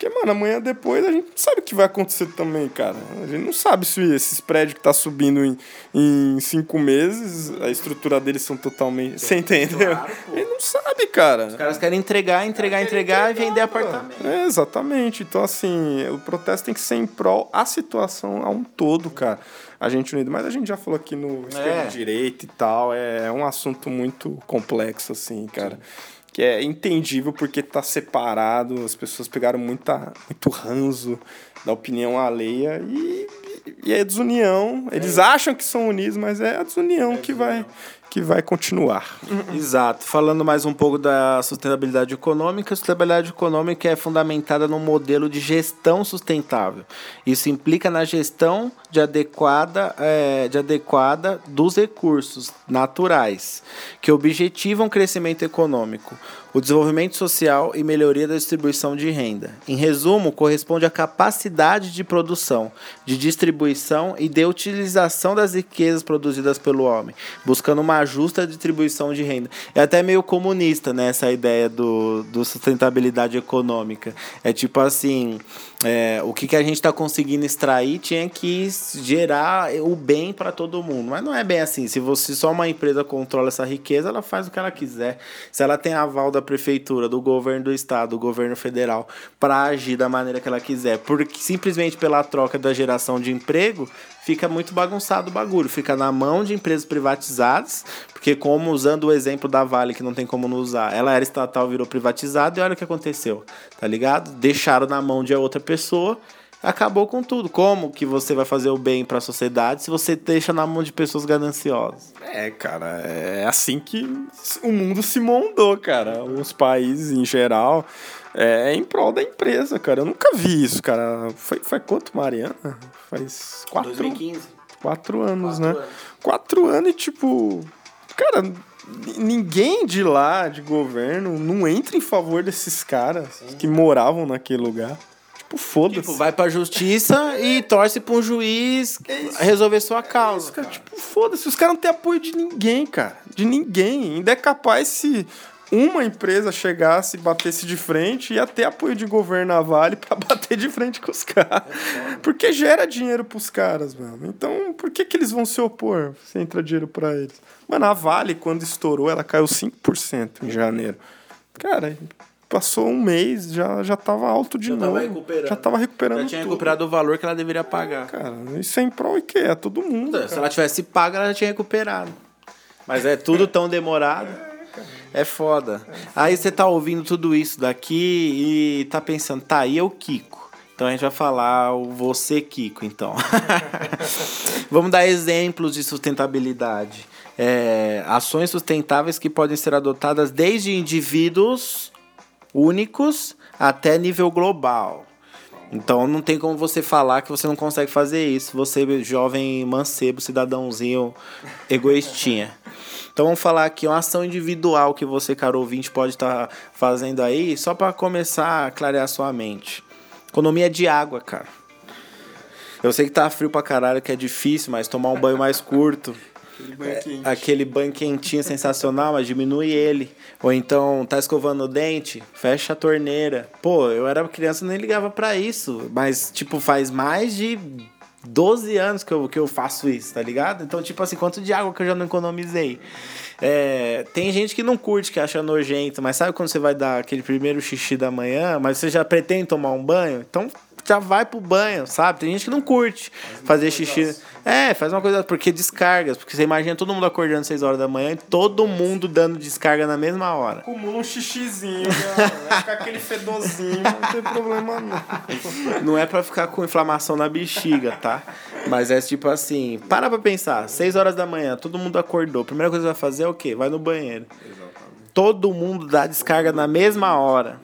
Porque, mano, amanhã depois a gente não sabe o que vai acontecer também, cara. A gente não sabe se esses prédios que tá subindo em, em cinco meses, a estrutura deles são totalmente. Você entendeu? Claro, Ele não sabe, cara. Os caras querem entregar, entregar, entregar, entregar e vender apartamento. É, exatamente. Então, assim, o protesto tem que ser em prol a situação a um todo, cara. A gente unido. Mas a gente já falou aqui no esquerda é. direito e tal. É um assunto muito complexo, assim, cara. Sim que é entendível porque tá separado, as pessoas pegaram muita, muito ranzo da opinião alheia e, e é desunião. Eles é. acham que são unidos, mas é a desunião é que vai que vai continuar. Exato. Falando mais um pouco da sustentabilidade econômica, a sustentabilidade econômica é fundamentada no modelo de gestão sustentável. Isso implica na gestão de adequada, é, de adequada dos recursos naturais, que objetivam crescimento econômico, o desenvolvimento social e melhoria da distribuição de renda. Em resumo, corresponde à capacidade de produção, de distribuição e de utilização das riquezas produzidas pelo homem, buscando uma justa distribuição de renda. É até meio comunista, né, essa ideia do, do sustentabilidade econômica. É tipo assim, é, o que, que a gente está conseguindo extrair tinha que gerar o bem para todo mundo. Mas não é bem assim. Se você só uma empresa controla essa riqueza, ela faz o que ela quiser. Se ela tem aval da prefeitura, do governo do estado, do governo federal, para agir da maneira que ela quiser, porque simplesmente pela troca da geração de emprego, fica muito bagunçado o bagulho. Fica na mão de empresas privatizadas, porque como usando o exemplo da Vale, que não tem como não usar, ela era estatal, virou privatizada e olha o que aconteceu, tá ligado? Deixaram na mão de outra pessoa acabou com tudo. Como que você vai fazer o bem para a sociedade se você deixa na mão de pessoas gananciosas? É, cara, é assim que o mundo se moldou, cara. Os países em geral é em prol da empresa, cara. Eu nunca vi isso, cara. Foi, foi quanto, Mariana? Faz quatro, 2015. Quatro anos, quatro né? Anos. Quatro anos e, tipo, cara, ninguém de lá, de governo, não entra em favor desses caras Sim. que moravam naquele lugar. Tipo, foda-se. Tipo, vai pra justiça e torce pra um juiz é resolver sua causa. É isso, cara. Cara. Tipo, foda-se. Os caras não têm apoio de ninguém, cara. De ninguém. Ainda é capaz se uma empresa chegasse e batesse de frente, ia ter apoio de governo na Vale <laughs> para bater de frente com os caras. Porque gera dinheiro pros caras, mano. Então, por que, que eles vão se opor se entra dinheiro para eles? Mano, a Vale, quando estourou, ela caiu 5% em janeiro. Cara, passou um mês, já, já tava alto de já novo. Tava recuperando. Já tava recuperando. Já tinha tudo. recuperado o valor que ela deveria pagar. Cara, isso é em prol e que? É todo mundo. Se ela tivesse pago, ela já tinha recuperado. Mas é tudo tão demorado. É foda. Aí você tá ouvindo tudo isso daqui e tá pensando, tá, e o Kiko? Então a gente vai falar o você, Kiko, então. <laughs> Vamos dar exemplos de sustentabilidade. É, ações sustentáveis que podem ser adotadas desde indivíduos únicos até nível global. Então não tem como você falar que você não consegue fazer isso, você jovem mancebo, cidadãozinho egoístinha. Então vamos falar aqui uma ação individual que você, caro ouvinte, pode estar tá fazendo aí, só para começar a clarear sua mente. Economia de água, cara. Eu sei que tá frio pra caralho, que é difícil, mas tomar um banho mais curto Aquele banho, é, aquele banho quentinho sensacional, mas diminui ele. Ou então, tá escovando o dente, fecha a torneira. Pô, eu era criança e nem ligava para isso. Mas, tipo, faz mais de 12 anos que eu, que eu faço isso, tá ligado? Então, tipo assim, quanto de água que eu já não economizei? É, tem gente que não curte, que acha nojento, mas sabe quando você vai dar aquele primeiro xixi da manhã, mas você já pretende tomar um banho? Então, já vai pro banho, sabe? Tem gente que não curte fazer xixi. É, faz uma coisa, porque descargas, porque você imagina todo mundo acordando às 6 horas da manhã e todo mundo dando descarga na mesma hora. Acumula um xixizinho, vai ficar aquele fedorzinho, não tem problema não. Não é pra ficar com inflamação na bexiga, tá? Mas é tipo assim, para pra pensar, 6 horas da manhã, todo mundo acordou. A primeira coisa que vai fazer é o quê? Vai no banheiro. Todo mundo dá descarga na mesma hora.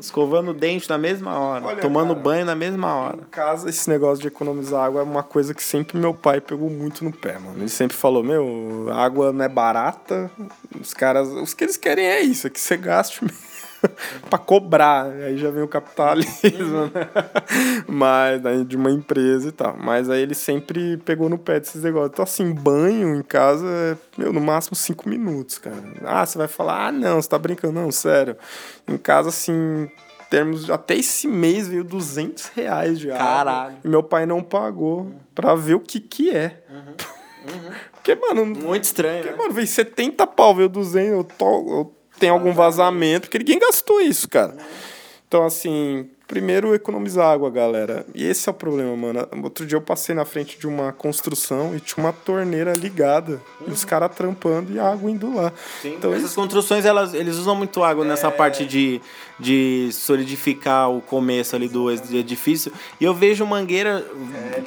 Escovando o dente na mesma hora, Olha, tomando cara, banho na mesma hora. Em casa, esse negócio de economizar água é uma coisa que sempre meu pai pegou muito no pé, mano. Ele sempre falou, meu, água não é barata, os caras, os que eles querem é isso, é que você gaste mesmo. <laughs> pra cobrar, aí já vem o capitalismo, né? Mas daí de uma empresa e tal. Mas aí ele sempre pegou no pé desses negócios. Então, assim, banho em casa é, meu, no máximo cinco minutos, cara. Ah, você vai falar, ah, não, você tá brincando, não, sério. Em casa, assim, termos até esse mês veio 200 reais de água. Caralho. E meu pai não pagou pra ver o que que é. <laughs> Porque, mano, Muito estranho. porque, né? mano, veio 70 pau, veio 200, eu, to, eu tenho algum vazamento, porque ninguém gastou isso, cara. Então, assim, primeiro economizar água, galera. E esse é o problema, mano. Outro dia eu passei na frente de uma construção e tinha uma torneira ligada. E os caras trampando e a água indo lá. Então, Essas isso, construções, elas, eles usam muito água nessa parte de, de solidificar o começo ali do ed- edifício. E eu vejo mangueira,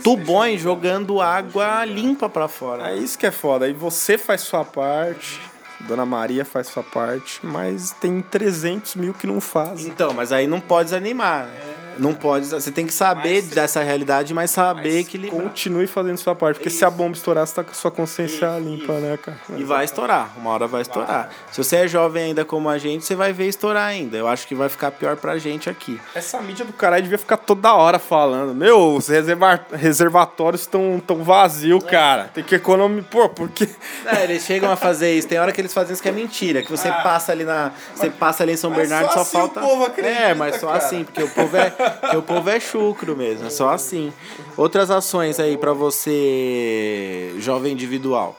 tubões jogando água limpa pra fora. é isso que é foda. Aí você faz sua parte, Dona Maria faz sua parte, mas tem 300 mil que não fazem. Então, mas aí não pode desanimar. né? Não pode. Você tem que saber dessa realidade, mas saber equilibrar. Continue fazendo sua parte, porque se a bomba estourar, você tá com a sua consciência limpa, né, cara? E vai estourar, uma hora vai estourar. Se você é jovem ainda como a gente, você vai ver estourar ainda. Eu acho que vai ficar pior pra gente aqui. Essa mídia do caralho devia ficar toda hora falando. Meu, os reserva- reservatórios estão tão vazios, cara. Tem que economizar. Pô, porque. É, eles chegam a fazer isso. Tem hora que eles fazem isso que é mentira. Que você passa ali na. Você passa ali em São Ah. mas Bernardo só só assim falta. o povo acredita, é, mas só cara. assim, porque o povo é. Porque o povo é chucro mesmo. É só assim. Outras ações aí pra você, jovem individual.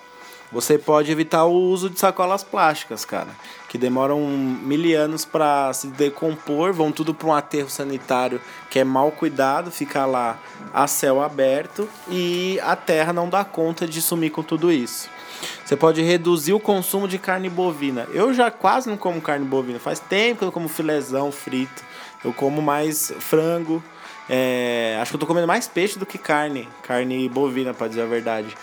Você pode evitar o uso de sacolas plásticas, cara. Que demoram mil anos pra se decompor, vão tudo pra um aterro sanitário que é mal cuidado, fica lá a céu aberto e a terra não dá conta de sumir com tudo isso. Você pode reduzir o consumo de carne bovina. Eu já quase não como carne bovina. Faz tempo que eu como filezão frito. Eu como mais frango. É, acho que eu tô comendo mais peixe do que carne. Carne bovina, pra dizer a verdade.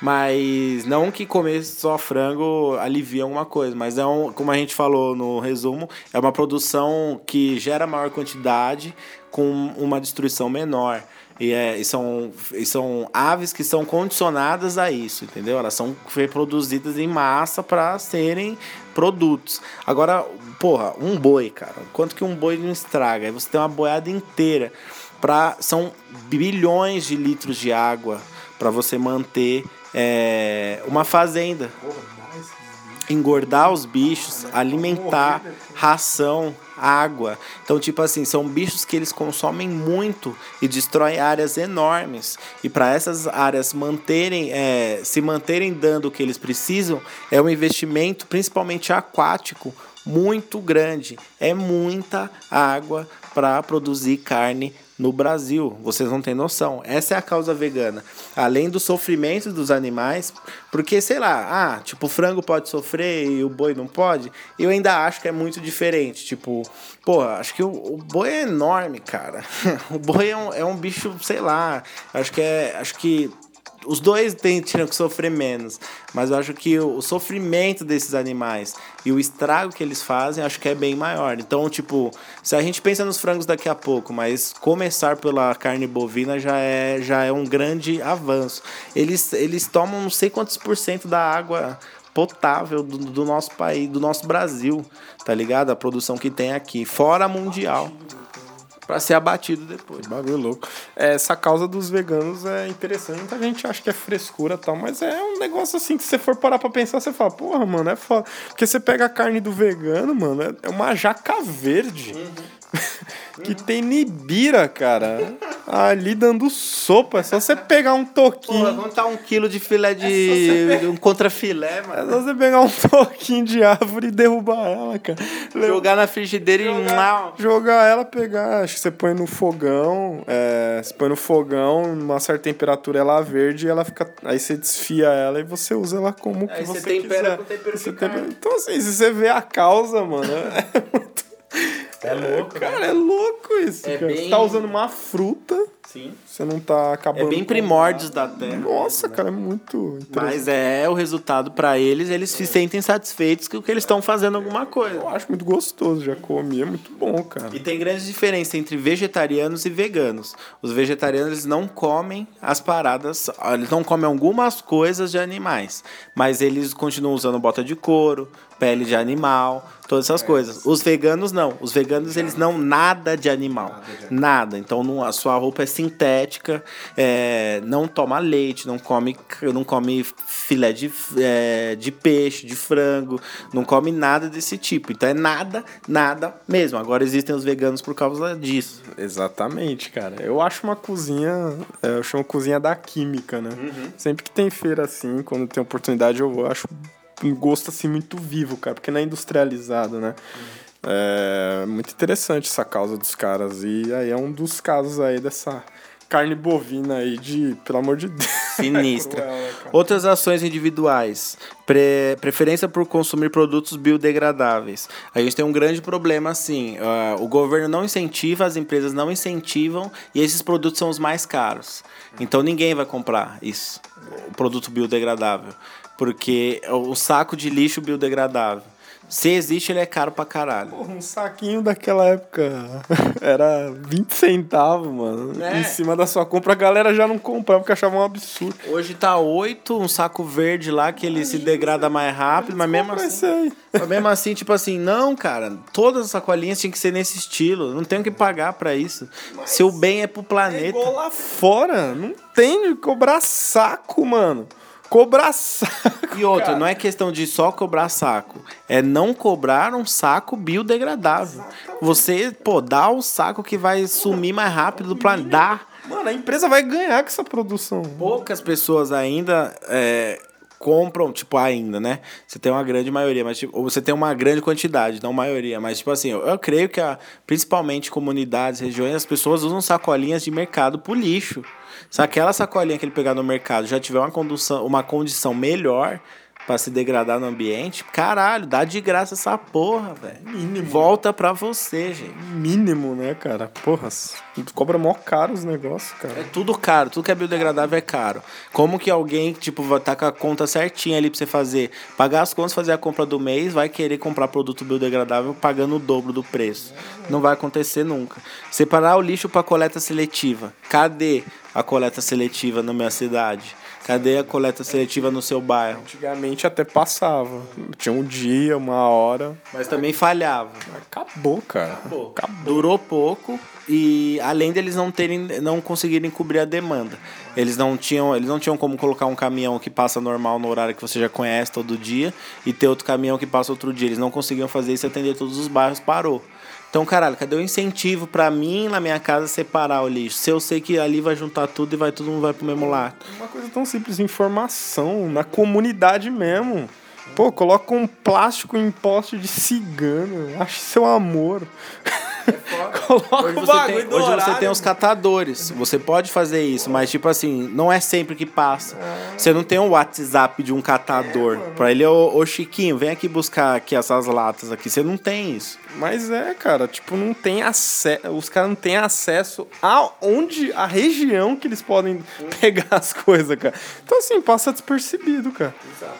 Mas não que comer só frango alivia alguma coisa, mas é um, como a gente falou no resumo, é uma produção que gera maior quantidade com uma destruição menor. E, é, e são, e são aves que são condicionadas a isso, entendeu? Elas são reproduzidas em massa para serem produtos. Agora, porra, um boi, cara, quanto que um boi não estraga? Aí você tem uma boiada inteira. Pra, são bilhões de litros de água para você manter é, uma fazenda. Engordar os bichos, alimentar, ração, água. Então, tipo assim, são bichos que eles consomem muito e destroem áreas enormes. E para essas áreas manterem, é, se manterem dando o que eles precisam, é um investimento, principalmente aquático, muito grande. É muita água para produzir carne no Brasil. Vocês não têm noção. Essa é a causa vegana. Além do sofrimento dos animais, porque sei lá, ah, tipo, o frango pode sofrer e o boi não pode. Eu ainda acho que é muito diferente. Tipo, pô, acho que o, o boi é enorme, cara. <laughs> o boi é um, é um bicho, sei lá. Acho que é, acho que os dois tinham que sofrer menos, mas eu acho que o, o sofrimento desses animais e o estrago que eles fazem, acho que é bem maior. Então, tipo, se a gente pensa nos frangos daqui a pouco, mas começar pela carne bovina já é, já é um grande avanço. Eles, eles tomam não sei quantos por cento da água potável do, do nosso país, do nosso Brasil, tá ligado? A produção que tem aqui, fora mundial. Pra ser abatido depois. Bagulho louco. Essa causa dos veganos é interessante. Muita gente acha que é frescura e tal, mas é um negócio assim que se você for parar pra pensar, você fala, porra, mano, é foda. Porque você pega a carne do vegano, mano, é- é uma jaca verde. <laughs> que tem nibira, cara. ali dando sopa. É só você pegar um toquinho. Porra, vamos tá um quilo de filé de. <laughs> um contrafilé, É mano. só você pegar um toquinho de árvore e derrubar ela, cara. Jogar na frigideira e. Mau. Jogar ela, pegar, acho que você põe no fogão, é, você põe no fogão, numa certa temperatura ela verde, e ela fica, aí você desfia ela e você usa ela como que Aí você você tempera quiser. com tempero Você tempera- Então assim, se você vê a causa, mano, <laughs> é muito... É louco, Cara, é louco isso, É cara. bem- Você tá usando uma fruta, Sim. você não tá É acabando bem com primórdios da terra. Nossa, cara, é muito. Mas é o resultado pra eles, eles se sentem satisfeitos o que eles estão fazendo alguma coisa. Eu acho muito gostoso, já comi, é muito bom, cara. E tem grande diferença entre vegetarianos e veganos. Os vegetarianos eles não comem as paradas, eles não comem algumas coisas de animais, mas eles continuam usando bota de couro, pele de animal, todas essas coisas. Os veganos não. Os veganos eles não nada de animal, nada. Então não, a sua roupa é sintética, é, não toma leite, não come, não come filé de, é, de peixe, de frango, não come nada desse tipo. Então é nada, nada mesmo. Agora existem os veganos por causa disso. Exatamente, cara. Eu acho uma cozinha, é, eu chamo cozinha da química, né? Sempre que tem feira assim, quando tem oportunidade, eu vou, acho um gosto assim muito vivo, cara, porque não é industrializado, né? É muito interessante essa causa dos caras e aí é um dos casos aí dessa carne bovina aí de, pelo amor de Deus. Sinistra. <laughs> Cruel, né? Outras ações individuais. Pre- preferência por consumir produtos biodegradáveis. A gente tem um grande problema assim. ah, o governo não incentiva, as empresas não incentivam e esses produtos são os mais caros. Então ninguém vai comprar isso, o produto biodegradável. Porque o saco de lixo biodegradável. Se existe, ele é caro pra caralho. Porra, um saquinho daquela época <laughs> era 20 centavos, mano. É. Em cima da sua compra, a galera já não comprava porque achava um absurdo. Hoje tá 8, um saco verde lá que ele se degrada mais rápido, mas mesmo assim. Mas mesmo assim, tipo assim, não, cara, todas as sacolinhas tinham que ser nesse estilo. Não tenho que pagar pra isso. Se o bem é pro É planeta. igual lá fora. Não tem de cobrar saco, mano. Cobrar saco. E outra, não é questão de só cobrar saco. É não cobrar um saco biodegradável. Você, pô, dá o saco que vai sumir mais rápido do planeta. Dá. Mano, a empresa vai ganhar com essa produção. Poucas pessoas ainda é, compram, tipo, ainda, né? Você tem uma grande maioria, mas tipo, ou você tem uma grande quantidade, não maioria, mas tipo assim, eu, eu creio que a, principalmente comunidades, regiões, as pessoas usam sacolinhas de mercado pro lixo. Se aquela sacolinha que ele pegar no mercado já tiver uma condução, uma condição melhor pra se degradar no ambiente, caralho, dá de graça essa porra, velho. Volta pra você, gente. Mínimo, né, cara? Porra, cobra mó caro os negócios, É cara. tudo caro, tudo que é biodegradável é caro. Como que alguém, tipo, vai estar com a conta certinha ali pra você fazer, pagar as contas, fazer a compra do mês, vai querer comprar produto biodegradável pagando o dobro do preço? Não vai acontecer nunca. Separar o lixo para coleta seletiva. Cadê a coleta seletiva na minha cidade? Cadê a coleta seletiva no seu bairro? Antigamente até passava. Tinha um dia, uma hora. Mas também falhava. Acabou, cara. Acabou. Durou pouco e além deles não terem não conseguirem cobrir a demanda. Eles não tinham, eles não tinham como colocar um caminhão que passa normal no horário que você já conhece todo dia e ter outro caminhão que passa outro dia. Eles não conseguiam fazer isso e atender todos os bairros, parou. Então, caralho, cadê o incentivo pra mim na minha casa separar o lixo? Se eu sei que ali vai juntar tudo e vai todo mundo vai pro mesmo lado. Uma coisa tão simples, informação na comunidade mesmo. Pô, coloca um plástico em poste de cigano. Acho seu amor. <laughs> coloca Hoje o você, bagulho tem, do hoje você horário. tem os catadores. Você pode fazer isso, mas tipo assim, não é sempre que passa. Você não tem um WhatsApp de um catador. pra ele, ô, ô Chiquinho, vem aqui buscar aqui essas latas aqui. Você não tem isso. Mas é, cara, tipo, não tem acesso. Os caras não têm acesso a onde. a região que eles podem <laughs> pegar as coisas, cara. Então, assim, passa despercebido, cara.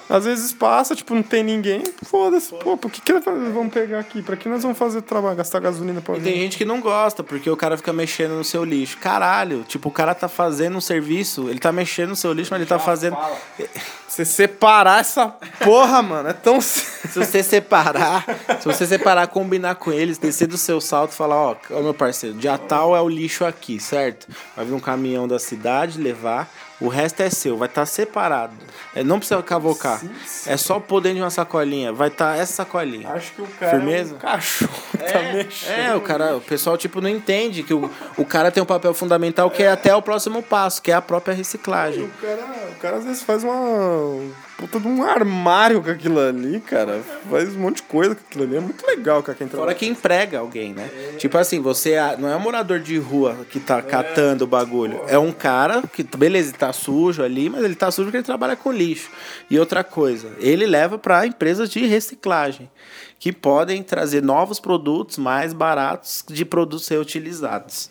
Às vezes passa, tipo, não tem ninguém. Foda-se. Pô, por que, que nós vamos pegar aqui? Pra que nós vamos fazer trabalho? Gastar gasolina pra E tem gente que não gosta, porque o cara fica mexendo no seu lixo. Caralho, tipo, o cara tá fazendo um serviço, ele tá mexendo no seu lixo, mas ele tá fazendo. <laughs> Você separar essa porra, mano, é tão. se você separar, se você separar, combinar com eles, descer do seu salto e falar, ó, oh, meu parceiro, dia tal é o lixo aqui, certo? Vai vir um caminhão da cidade levar, o resto é seu, vai estar tá separado. É, não precisa cavocar. Sim, sim. É só pôr dentro de uma sacolinha. Vai estar tá essa sacolinha. Acho que o cara Firmeza? é um cachorro tá é, tá mexendo. É, o cara, o pessoal tipo não entende que o, o cara tem um papel fundamental que é até o próximo passo, que é a própria reciclagem. O cara, o cara às vezes faz uma puta de um armário com aquilo ali, cara. Faz um monte de coisa com aquilo ali. É muito legal com quem trabalha. Fora que emprega alguém, né? É. Tipo assim, você é, não é um morador de rua que tá é. catando o bagulho. É um cara que, beleza, tá sujo ali, mas ele tá sujo porque ele trabalha com lixo. E outra coisa, ele leva para empresas de reciclagem que podem trazer novos produtos mais baratos de produtos reutilizados.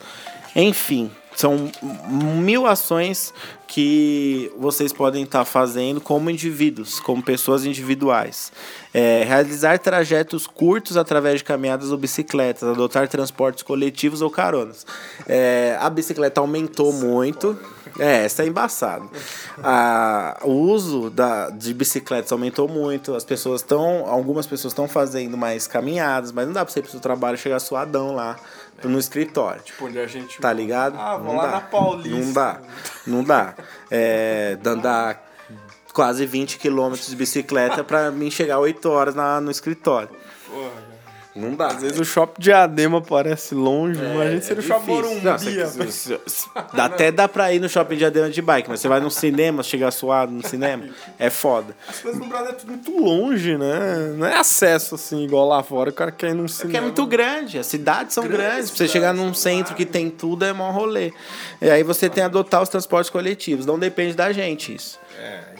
Enfim, são mil ações que vocês podem estar tá fazendo como indivíduos, como pessoas individuais. É, realizar trajetos curtos através de caminhadas ou bicicletas, adotar transportes coletivos ou caronas. É, a bicicleta aumentou muito. É, essa é embaçado. A, o uso da, de bicicletas aumentou muito. As pessoas estão. Algumas pessoas estão fazendo mais caminhadas, mas não dá pra você ir pro seu trabalho chegar suadão lá no escritório. Tipo, onde a gente. Tá ligado? Ah, vou não lá dá. na Paulista. Não dá. Não dá. É, andar quase 20 quilômetros de bicicleta pra mim chegar 8 horas na, no escritório. Porra. Não dá. Às vezes o shopping de Adema parece longe, é, imagina se é o shopping Morumbi. Dá, até dá pra ir no shopping de Adema de bike, mas você vai no cinema, chegar suado no cinema, é foda. As coisas no Brasil é tudo muito longe, né? Não é acesso assim, igual lá fora, o cara quer ir num cinema. Porque é muito grande, as cidades são grande, grandes. Pra você chegar num centro que tem tudo, é mó rolê. E aí você tem que adotar os transportes coletivos. Não depende da gente isso. É,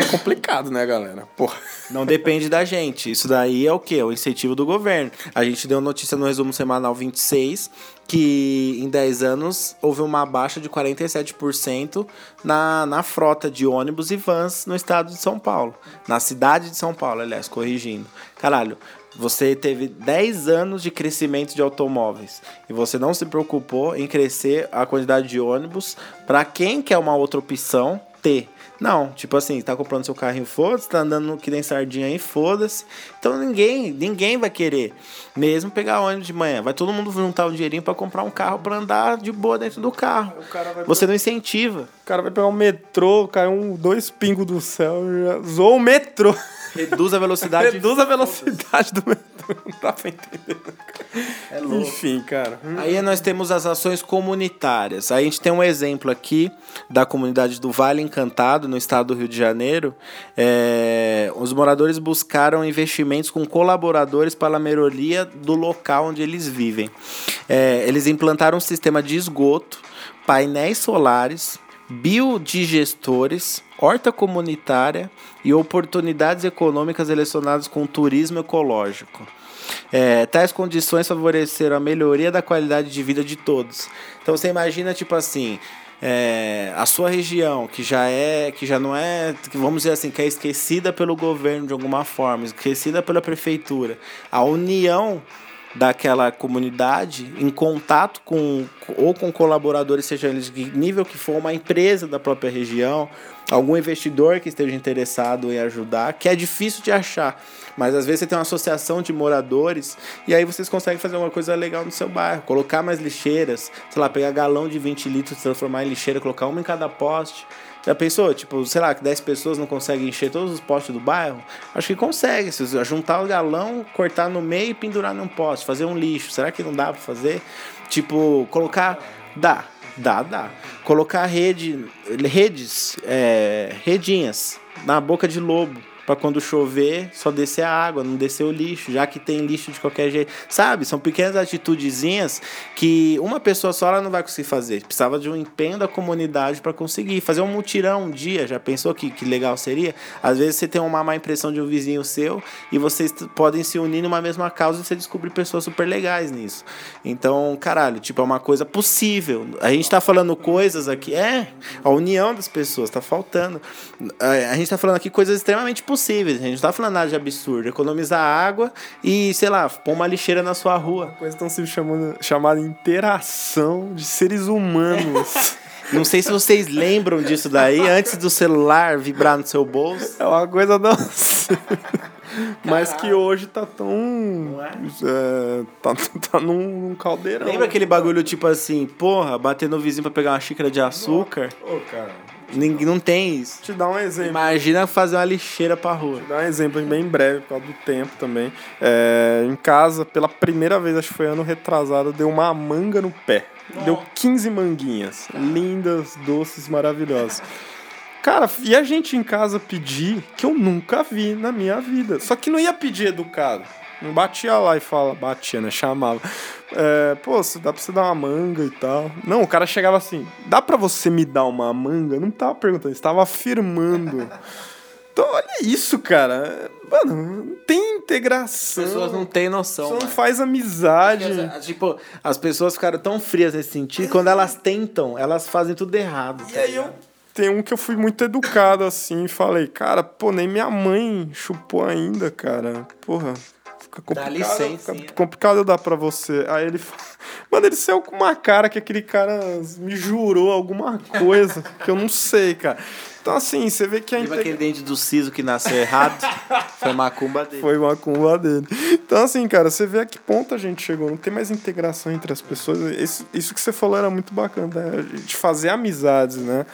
é complicado, né, galera? Porra. Não depende da gente. Isso daí é o quê? O incentivo do governo. A gente deu notícia no resumo semanal 26 que em 10 anos houve uma baixa de 47% na, na frota de ônibus e vans no estado de São Paulo. Na cidade de São Paulo, aliás, corrigindo. Caralho, você teve 10 anos de crescimento de automóveis e você não se preocupou em crescer a quantidade de ônibus para quem quer uma outra opção ter. Não, tipo assim, tá comprando seu carrinho, foda-se, tá andando que nem sardinha aí, foda-se. Então ninguém, ninguém vai querer mesmo pegar ônibus de manhã. Vai todo mundo juntar um dinheirinho para comprar um carro para andar de boa dentro do carro. Você não incentiva. O cara vai pegar um metrô, caiu um, dois pingos do céu, já usou o metrô. Reduz a velocidade. Reduz a velocidade do metrô. Não dá pra entender. É louco. Enfim, cara. Aí nós temos as ações comunitárias. Aí a gente tem um exemplo aqui da comunidade do Vale Encantado, no estado do Rio de Janeiro. É... Os moradores buscaram investimentos com colaboradores para a melhoria do local onde eles vivem. É... Eles implantaram um sistema de esgoto, painéis solares, biodigestores, horta comunitária e oportunidades econômicas relacionadas com turismo ecológico. É, tais condições favoreceram a melhoria da qualidade de vida de todos. Então você imagina tipo assim, é, a sua região que já é que já não é vamos dizer assim que é esquecida pelo governo de alguma forma esquecida pela prefeitura a união daquela comunidade em contato com ou com colaboradores, seja eles de nível que for, uma empresa da própria região, algum investidor que esteja interessado em ajudar, que é difícil de achar, mas às vezes você tem uma associação de moradores e aí vocês conseguem fazer uma coisa legal no seu bairro, colocar mais lixeiras, sei lá, pegar galão de 20 litros, transformar em lixeira, colocar uma em cada poste já pensou? Tipo, sei lá, que 10 pessoas não conseguem encher todos os postes do bairro? Acho que consegue. Se juntar o galão, cortar no meio e pendurar num poste, fazer um lixo. Será que não dá pra fazer? Tipo, colocar. Dá, dá, dá. Colocar rede, redes, é, redinhas na boca de lobo para quando chover só descer a água, não descer o lixo, já que tem lixo de qualquer jeito. Sabe? São pequenas atitudezinhas que uma pessoa só ela não vai conseguir fazer. Precisava de um empenho da comunidade para conseguir. Fazer um mutirão um dia, já pensou que, que legal seria? Às vezes você tem uma má impressão de um vizinho seu e vocês podem se unir numa mesma causa e você descobrir pessoas super legais nisso. Então, caralho, tipo, é uma coisa possível. A gente tá falando coisas aqui, é, a união das pessoas, tá faltando. A gente tá falando aqui coisas extremamente possíveis. A gente não tá falando nada de absurdo. Economizar água e, sei lá, pôr uma lixeira na sua rua. Uma coisa estão se chamando chamada interação de seres humanos. <laughs> Não sei se vocês lembram disso daí, antes do celular vibrar no seu bolso. É uma coisa nossa. <laughs> mas que hoje tá tão. é? é, tá, tá num, num caldeirão. Lembra aquele bagulho tipo assim, porra, bater no vizinho pra pegar uma xícara de açúcar? Ô, cara, Ninguém não tem isso. te dar um exemplo. Imagina fazer uma lixeira pra rua. Vou dar um exemplo bem breve, por causa do tempo também. É, em casa, pela primeira vez, acho que foi ano retrasado, deu uma manga no pé. Deu 15 manguinhas. Lindas, doces, maravilhosas. Cara, e a gente em casa pedir que eu nunca vi na minha vida. Só que não ia pedir educado. Não batia lá e fala, batia, né? Chamava. É, pô, você dá pra você dar uma manga e tal. Não, o cara chegava assim, dá pra você me dar uma manga? Não tava perguntando, estava afirmando. <laughs> Então, olha isso, cara. Mano, não tem integração. As pessoas não têm noção. Você não faz amizade. As- Tipo, as pessoas ficaram tão frias nesse sentido, quando elas tentam, elas fazem tudo errado. E aí eu tenho um que eu fui muito educado assim e falei, cara, pô, nem minha mãe chupou ainda, cara. Porra. Fica complicado, licença, fica complicado eu dar pra você. Aí ele fala, <laughs> Mano, ele saiu com uma cara que aquele cara me jurou alguma coisa que eu não sei, cara. Então, assim, você vê que a integra- aquele dente do siso que nasceu errado? <laughs> Foi macumba dele. Foi uma cumba dele. Então, assim, cara, você vê a que ponto a gente chegou. Não tem mais integração entre as pessoas. Esse- isso que você falou era muito bacana, né? De fazer amizades, né?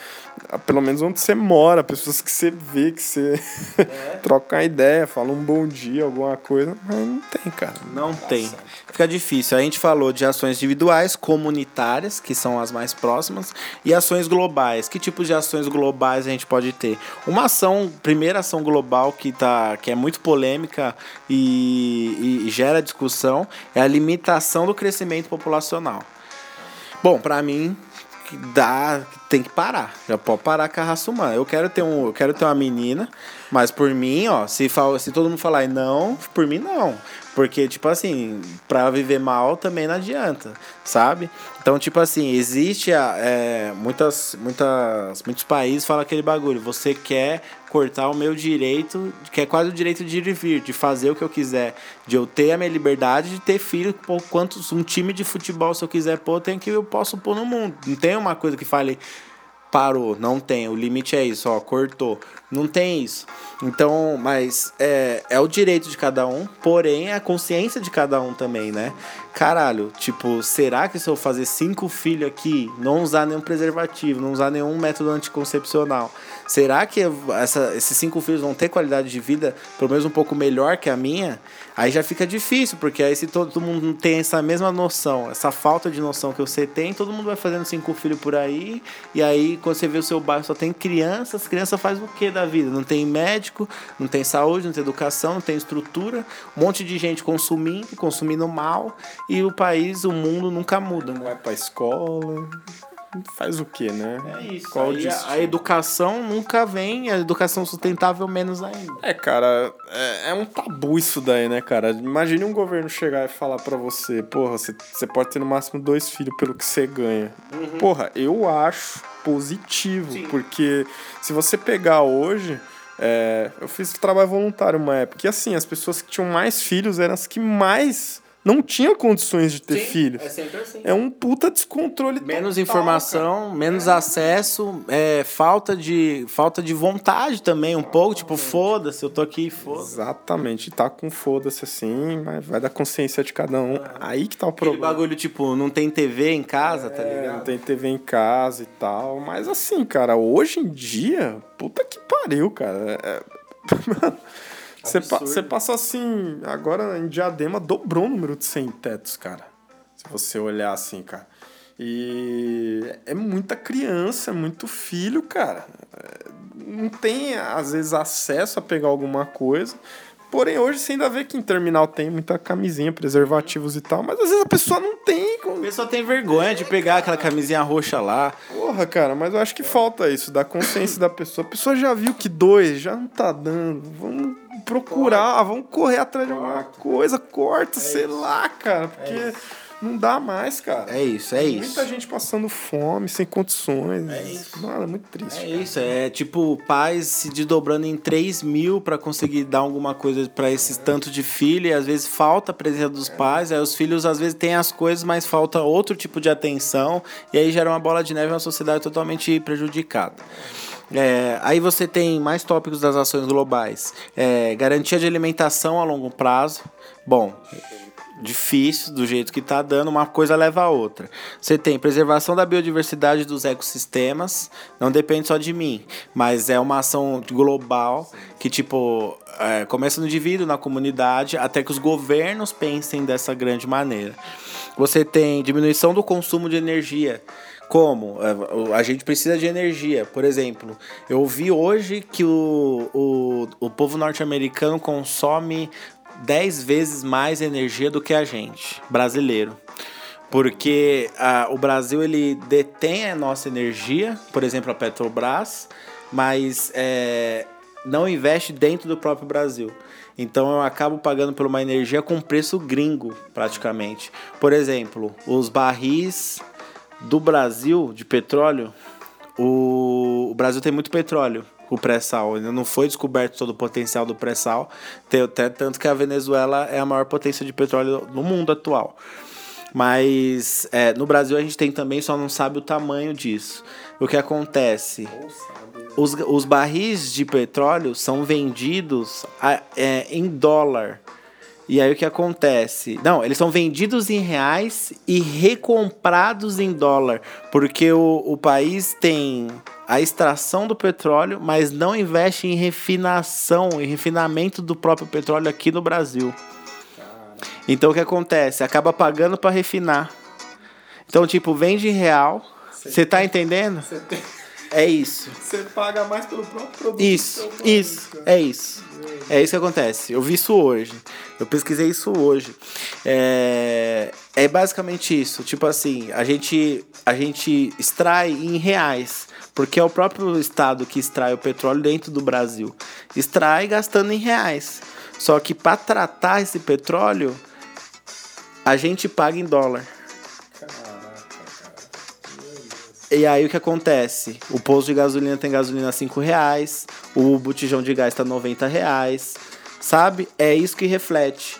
Pelo menos onde você mora, pessoas que você vê, que você <laughs> troca uma ideia, fala um bom dia, alguma coisa. Mas não tem, cara. Não tem. Fica difícil. A gente falou de ações individuais, comunitárias, que são as mais próximas, e ações globais. Que tipos de ações globais a gente pode ter? Uma ação, primeira ação global que, tá, que é muito polêmica e, e gera discussão é a limitação do crescimento populacional. Bom, pra mim, que dá, tem que parar. Já pode parar com a raça humana. Eu quero ter um, eu quero ter uma menina, mas por mim, ó, se fal- se todo mundo falar não, por mim não. Porque tipo assim, pra viver mal também não adianta, sabe? Então, tipo assim, existe é, muitas muitas muitos países falam aquele bagulho, você quer cortar o meu direito, que é quase o direito de ir e vir, de fazer o que eu quiser, de eu ter a minha liberdade de ter filho, pô, quantos um time de futebol se eu quiser pôr, tem que eu posso pôr no mundo. Não tem uma coisa que fale parou, não tem, o limite é isso, ó, cortou. Não tem isso. Então, mas é, é o direito de cada um, porém é a consciência de cada um também, né? Caralho, tipo, será que se eu fazer cinco filhos aqui, não usar nenhum preservativo, não usar nenhum método anticoncepcional, será que essa, esses cinco filhos vão ter qualidade de vida, pelo menos um pouco melhor que a minha? Aí já fica difícil, porque aí se todo mundo tem essa mesma noção, essa falta de noção que você tem, todo mundo vai fazendo cinco filhos por aí, e aí quando você vê o seu bairro só tem crianças, criança faz o que da vida? Não tem médico, não tem saúde, não tem educação, não tem estrutura, um monte de gente consumindo, consumindo mal, e o país, o mundo nunca muda, né? Vai pra escola. Faz o quê, né? É isso. Qual Aí a, a educação nunca vem, a educação sustentável menos ainda. É, cara, é, é um tabu isso daí, né, cara? Imagine um governo chegar e falar pra você, porra, você, você pode ter no máximo dois filhos pelo que você ganha. Porra, eu acho positivo, Sim. porque se você pegar hoje. é, eu fiz trabalho voluntário uma época, e assim, as pessoas que tinham mais filhos eram as que mais não tinham condições de ter filhos. sempre assim. É um puta descontrole Menos total, informação, menos acesso, é, falta, de, falta de vontade também, um pouco. Tipo, foda-se, eu tô aqui, foda-se. Exatamente, tá com foda-se assim, mas vai da consciência de cada um. Aí que tá o Aquele problema. bagulho, tipo, não tem TV em casa, tá É, não ligado? tem TV em casa e tal. Mas assim, cara, hoje em dia, puta que pariu, cara. É- <laughs> Mano, você, pa- você passa assim, agora em Diadema dobrou o número de sem tetos, cara. Se você olhar assim, cara. E é muita criança, é muito filho, cara. Não tem, às vezes, acesso a pegar alguma coisa. Porém, hoje você ainda vê que em terminal tem muita camisinha, preservativos e tal, mas às vezes a pessoa não tem. A pessoa tem vergonha de pegar aquela camisinha roxa lá. Porra, cara, mas eu acho que falta isso, da consciência da pessoa. A pessoa já viu que dois já não tá dando. Vamos procurar, vamos correr atrás de alguma coisa, corta, sei lá, cara, porque não dá mais, cara. É isso, é isso. Muita gente passando fome, sem condições. É isso. Mano, é muito triste. É isso, é tipo pais se desdobrando em 3 mil pra conseguir dar alguma coisa pra esses tanto de filho, e às vezes falta a presença dos pais, aí os filhos às vezes têm as coisas, mas falta outro tipo de atenção, e aí gera uma bola de neve uma sociedade totalmente prejudicada. É, aí você tem mais tópicos das ações globais. É, garantia de alimentação a longo prazo. Bom, difícil do jeito que está dando, uma coisa leva a outra. Você tem preservação da biodiversidade dos ecossistemas, não depende só de mim, mas é uma ação global que, tipo, é, começa no indivíduo, na comunidade, até que os governos pensem dessa grande maneira. Você tem diminuição do consumo de energia. Como? É, a gente precisa de energia. Por exemplo, eu vi hoje que o, o, o povo norte-americano consome 10 vezes mais energia do que a gente, brasileiro. Porque a, o Brasil ele detém a nossa energia, por exemplo, a Petrobras, mas é, não investe dentro do próprio Brasil. Então eu acabo pagando por uma energia com preço gringo, praticamente. Por exemplo, os barris do Brasil de petróleo, o, o Brasil tem muito petróleo o pré-sal. Ainda não foi descoberto todo o potencial do pré-sal, até tanto que a Venezuela é a maior potência de petróleo no mundo atual. Mas é, no Brasil a gente tem também, só não sabe o tamanho disso. O que acontece? Os, os barris de petróleo são vendidos a, é, em dólar. E aí o que acontece? Não, eles são vendidos em reais e recomprados em dólar, porque o, o país tem a extração do petróleo, mas não investe em refinação, em refinamento do próprio petróleo aqui no Brasil. Então o que acontece? Acaba pagando para refinar. Então, tipo, vende real. Você tá entendendo? Tem... É isso. Você paga mais pelo próprio produto. Isso, isso, é isso. É isso que acontece. Eu vi isso hoje. Eu pesquisei isso hoje. É, é basicamente isso. Tipo assim, a gente, a gente extrai em reais. Porque é o próprio estado que extrai o petróleo dentro do Brasil. Extrai gastando em reais. Só que para tratar esse petróleo, a gente paga em dólar. E aí o que acontece? O posto de gasolina tem gasolina a 5 reais, o botijão de gás está 90 reais, sabe? É isso que reflete.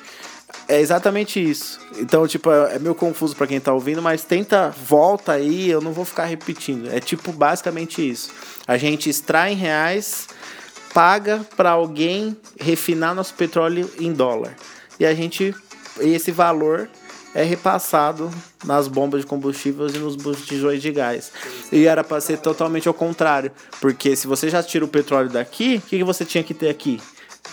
É exatamente isso. Então, tipo, é meio confuso para quem tá ouvindo, mas tenta, volta aí, eu não vou ficar repetindo. É tipo basicamente isso. A gente extrai em reais, paga para alguém refinar nosso petróleo em dólar. E a gente esse valor é repassado nas bombas de combustíveis e nos botijões de gás. E era para ser totalmente ao contrário, porque se você já tira o petróleo daqui, o que, que você tinha que ter aqui?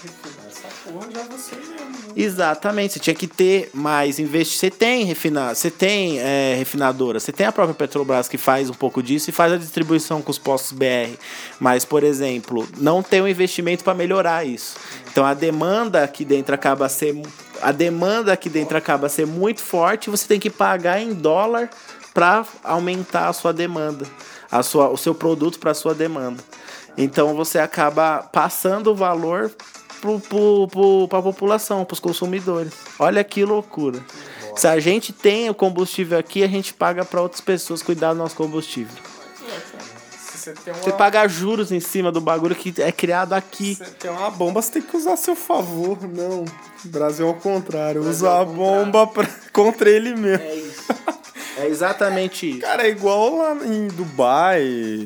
Né? Exatamente, você tinha que ter mais investimento. Você tem refinar, você tem é, refinadora, você tem a própria Petrobras que faz um pouco disso e faz a distribuição com os postos BR. Mas, por exemplo, não tem um investimento para melhorar isso. Então a demanda aqui dentro acaba ser a demanda aqui dentro acaba ser muito forte, você tem que pagar em dólar para aumentar a sua demanda, a sua, o seu produto para a sua demanda. Então você acaba passando o valor para a população, para os consumidores. Olha que loucura. Se a gente tem o combustível aqui, a gente paga para outras pessoas cuidar do nosso combustível. Você, uma... você paga juros em cima do bagulho que é criado aqui. Você tem uma bomba, você tem que usar a seu favor. Não. Brasil ao contrário. Brasil usa a bomba pra... <laughs> contra ele mesmo. É isso. É exatamente isso. Cara, é igual lá em Dubai,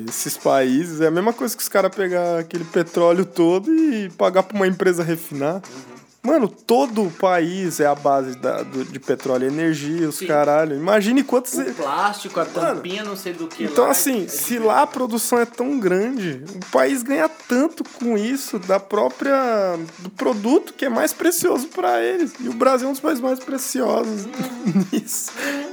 esses países. É a mesma coisa que os caras pegar aquele petróleo todo e pagar pra uma empresa refinar. Uhum. Mano, todo o país é a base da, do, de petróleo e energia, os Sim. caralho. Imagine quantos. O plástico, a tampinha, Mano, não sei do que. Então, lá, assim, é se lá a produção é tão grande, o país ganha tanto com isso da própria. do produto que é mais precioso para eles. E o Brasil é um dos países mais preciosos hum. <laughs> nisso.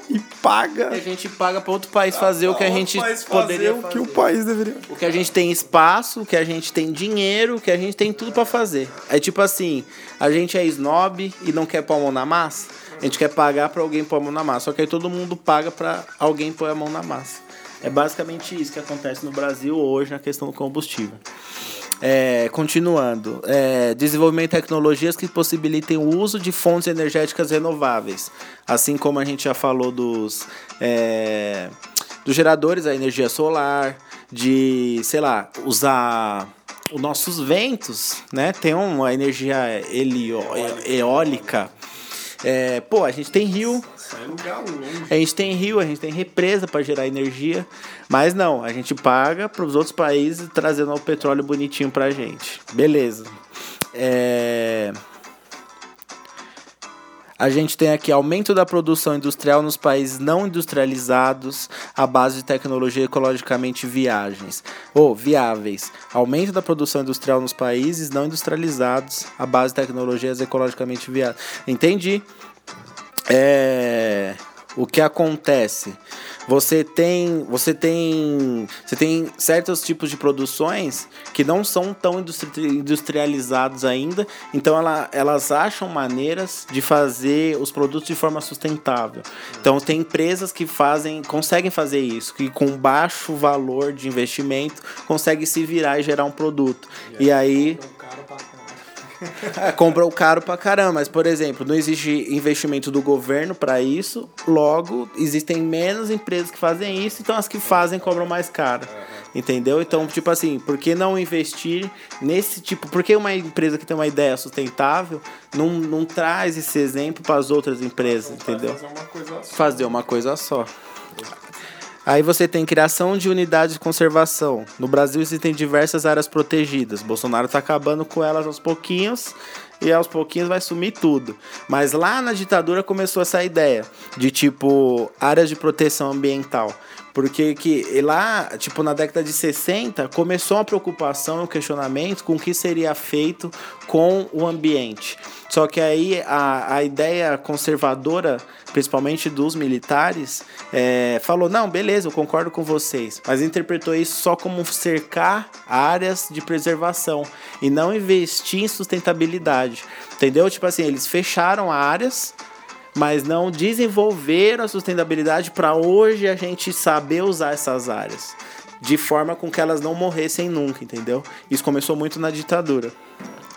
E paga. E a gente paga para outro país fazer o que a gente poderia fazer. O que o país deveria. O que a gente tem espaço, o que a gente tem dinheiro, o que a gente tem tudo para fazer. É tipo assim, a gente gente é snob e não quer pôr a mão na massa. A gente quer pagar para alguém pôr a mão na massa. Só que aí todo mundo paga para alguém pôr a mão na massa. É basicamente isso que acontece no Brasil hoje na questão do combustível. É, continuando, é, desenvolvimento de tecnologias que possibilitem o uso de fontes energéticas renováveis, assim como a gente já falou dos, é, dos geradores, a energia solar, de, sei lá, usar os nossos ventos, né, tem uma energia helio, eólica É, pô, a gente tem rio, longe. a gente tem rio, a gente tem represa para gerar energia, mas não, a gente paga para os outros países trazendo o petróleo bonitinho pra gente. Beleza. É... A gente tem aqui aumento da produção industrial nos países não industrializados à base de tecnologia ecologicamente viagens ou viáveis. Aumento da produção industrial nos países não industrializados à base de tecnologias ecologicamente viáveis. Entendi. É, o que acontece? Você tem, você tem, você tem certos tipos de produções que não são tão industri- industrializados ainda, então ela, elas acham maneiras de fazer os produtos de forma sustentável. Então tem empresas que fazem, conseguem fazer isso, que com baixo valor de investimento conseguem se virar e gerar um produto. E aí <laughs> comprou caro pra caramba, mas por exemplo, não existe investimento do governo pra isso, logo existem menos empresas que fazem isso, então as que fazem cobram mais caro. Entendeu? Então, tipo assim, por que não investir nesse tipo? Por que uma empresa que tem uma ideia sustentável não, não traz esse exemplo para as outras empresas, entendeu? Fazer uma coisa só. fazer uma coisa só. Aí você tem criação de unidades de conservação. No Brasil existem diversas áreas protegidas. Bolsonaro tá acabando com elas aos pouquinhos e aos pouquinhos vai sumir tudo. Mas lá na ditadura começou essa ideia de tipo áreas de proteção ambiental. Porque que lá, tipo, na década de 60, começou uma preocupação e um questionamento com o que seria feito com o ambiente. Só que aí a, a ideia conservadora, principalmente dos militares, é, falou: não, beleza, eu concordo com vocês, mas interpretou isso só como cercar áreas de preservação e não investir em sustentabilidade. Entendeu? Tipo assim, eles fecharam áreas mas não desenvolveram a sustentabilidade para hoje a gente saber usar essas áreas de forma com que elas não morressem nunca, entendeu? Isso começou muito na ditadura.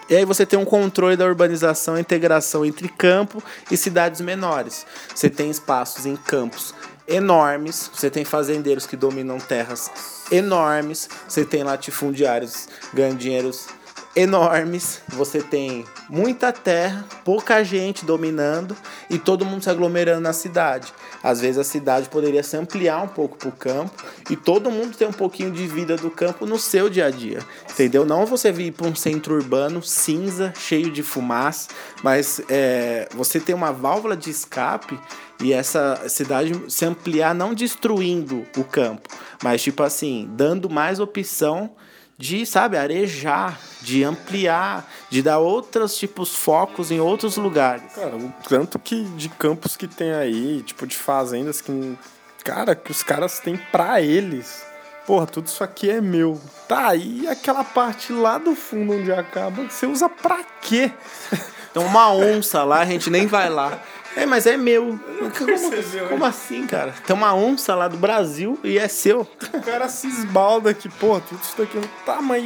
E aí você tem um controle da urbanização e integração entre campo e cidades menores. Você tem espaços em campos enormes, você tem fazendeiros que dominam terras enormes, você tem latifundiários ganhando dinheiros enormes, você tem muita terra, pouca gente dominando e todo mundo se aglomerando na cidade. Às vezes a cidade poderia se ampliar um pouco para o campo e todo mundo ter um pouquinho de vida do campo no seu dia a dia, entendeu? Não você vir para um centro urbano cinza, cheio de fumaça, mas é, você ter uma válvula de escape e essa cidade se ampliar não destruindo o campo, mas tipo assim, dando mais opção de, sabe, arejar, de ampliar, de dar outros tipos focos em outros lugares. Cara, o tanto que de campos que tem aí, tipo, de fazendas que. Cara, que os caras têm pra eles. Porra, tudo isso aqui é meu. Tá, e aquela parte lá do fundo onde acaba, você usa pra quê? Tem uma onça lá, a gente nem vai lá. É, mas é meu. Como, como assim, cara? Tem uma onça lá do Brasil e é seu. O cara se esbalda que, porra, tudo isso daqui. Tá, mas.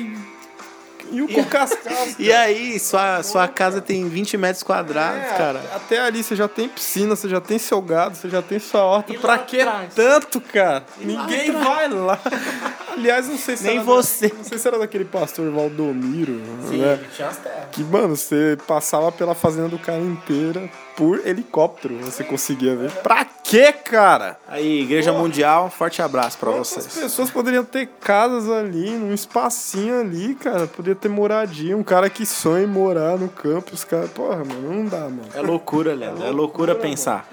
E o com cascas? <laughs> E aí, sua, sua casa tem 20 metros quadrados, É, cara. Até ali você já tem piscina, você já tem seu gado, você já tem sua horta. E pra lá que atrás? tanto, cara? E lá Ninguém atrás? vai lá. <laughs> Aliás, não sei se Nem era você. Não sei se era daquele pastor Valdomiro, Sim, né? tinha as terras. Que, mano, você passava pela fazenda do cara inteira por helicóptero, você conseguia ver. Pra quê, cara? Aí, Igreja Mundial, forte abraço pra Quantas vocês. pessoas poderiam ter casas ali, num espacinho ali, cara? Podia ter moradia. Um cara que sonha em morar no campo, os caras. Porra, mano, não dá, mano. É loucura, Leandro. <laughs> É loucura pensar.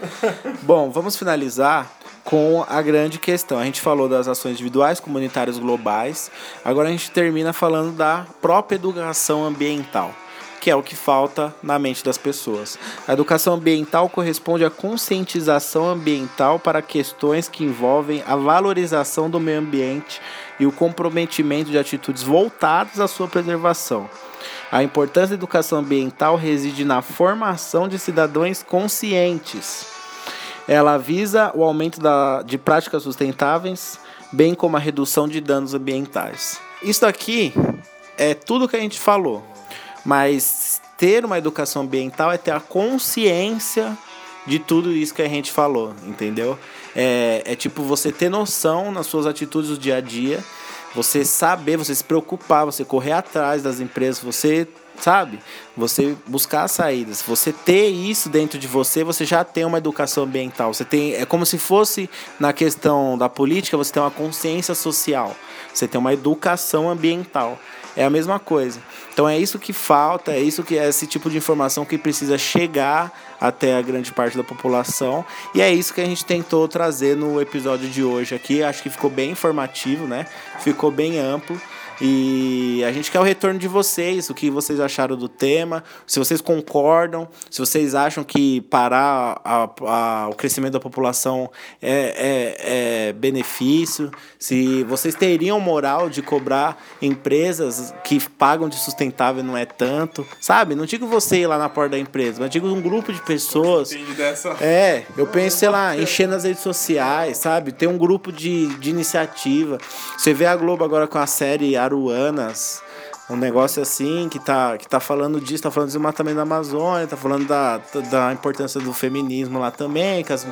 Bom, vamos finalizar com a grande questão. A gente falou das ações individuais, comunitárias, globais. Agora a gente termina falando da própria educação ambiental, que é o que falta na mente das pessoas. A educação ambiental corresponde à conscientização ambiental para questões que envolvem a valorização do meio ambiente e o comprometimento de atitudes voltadas à sua preservação. A importância da educação ambiental reside na formação de cidadãos conscientes. Ela visa o aumento da, de práticas sustentáveis, bem como a redução de danos ambientais. Isso aqui é tudo que a gente falou, mas ter uma educação ambiental é ter a consciência de tudo isso que a gente falou, entendeu? É, é tipo você ter noção nas suas atitudes do dia a dia Você saber, você se preocupar, você correr atrás das empresas, você sabe? Você buscar saídas. Você ter isso dentro de você, você já tem uma educação ambiental. Você tem, é como se fosse na questão da política, você tem uma consciência social. Você tem uma educação ambiental. É a mesma coisa. Então é isso que falta, é isso que é esse tipo de informação que precisa chegar até a grande parte da população. E é isso que a gente tentou trazer no episódio de hoje aqui. Acho que ficou bem informativo, né? Ficou bem amplo. E a gente quer o retorno de vocês, o que vocês acharam do tema, se vocês concordam, se vocês acham que parar a, a, o crescimento da população é, é, é benefício, se vocês teriam moral de cobrar empresas que pagam de sustentável não é tanto, sabe? Não digo você ir lá na porta da empresa, mas digo um grupo de pessoas. É, eu penso, sei lá, encher nas redes sociais, sabe? Ter um grupo de, de iniciativa. Você vê a Globo agora com a série Aruanas, um negócio assim que tá, que tá falando disso, tá falando do desmatamento da Amazônia, tá falando da, da importância do feminismo lá também, que as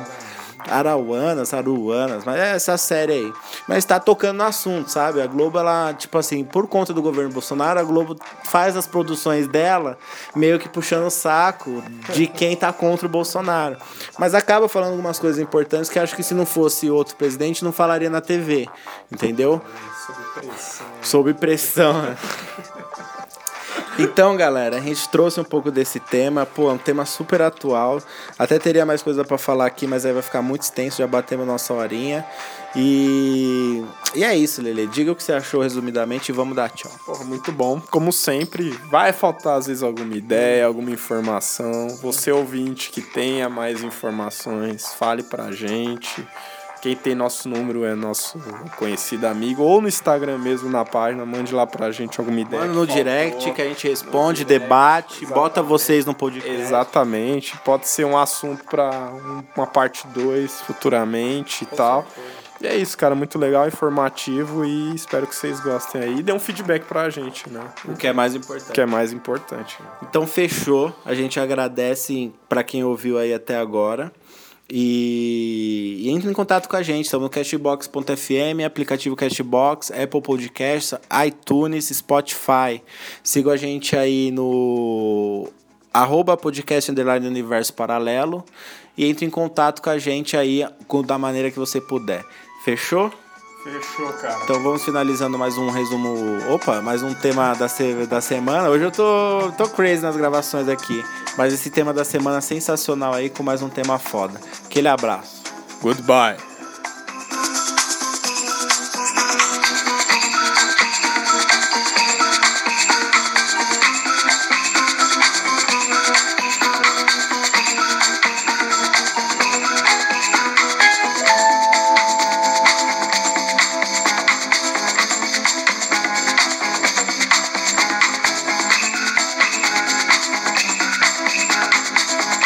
Arauanas, Aruanas, mas é essa série aí. Mas tá tocando no assunto, sabe? A Globo, ela, tipo assim, por conta do governo Bolsonaro, a Globo faz as produções dela meio que puxando o saco de quem tá contra o Bolsonaro. Mas acaba falando algumas coisas importantes que acho que se não fosse outro presidente, não falaria na TV, entendeu? Sob pressão. Sob pressão, né? <laughs> Então, galera, a gente trouxe um pouco desse tema, pô, é um tema super atual. Até teria mais coisa para falar aqui, mas aí vai ficar muito extenso, já batemos nossa horinha. E, e é isso, Lele. Diga o que você achou resumidamente e vamos dar tchau. Porra, muito bom. Como sempre, vai faltar às vezes alguma ideia, alguma informação. Você ouvinte que tenha mais informações, fale pra gente. Quem tem nosso número é nosso conhecido amigo, ou no Instagram mesmo, na página, mande lá pra gente alguma ideia. Manda no direct que a gente responde, debate, exatamente. bota vocês no podcast. Exatamente. Pode ser um assunto pra uma parte 2 futuramente e Com tal. Certeza. E é isso, cara, muito legal, informativo e espero que vocês gostem aí. E dê um feedback pra gente, né? O que é mais importante. O que é mais importante. Então fechou. A gente agradece para quem ouviu aí até agora. E, e entre em contato com a gente, estamos no cashbox.fm, aplicativo Cashbox, Apple Podcasts, iTunes, Spotify. Siga a gente aí no arroba podcast underline universo paralelo e entre em contato com a gente aí da maneira que você puder. Fechou? Fechou, cara. Então vamos finalizando mais um resumo. Opa, mais um tema da, se... da semana. Hoje eu tô, tô crazy nas gravações aqui. Mas esse tema da semana é sensacional aí com mais um tema foda. Aquele abraço. Goodbye.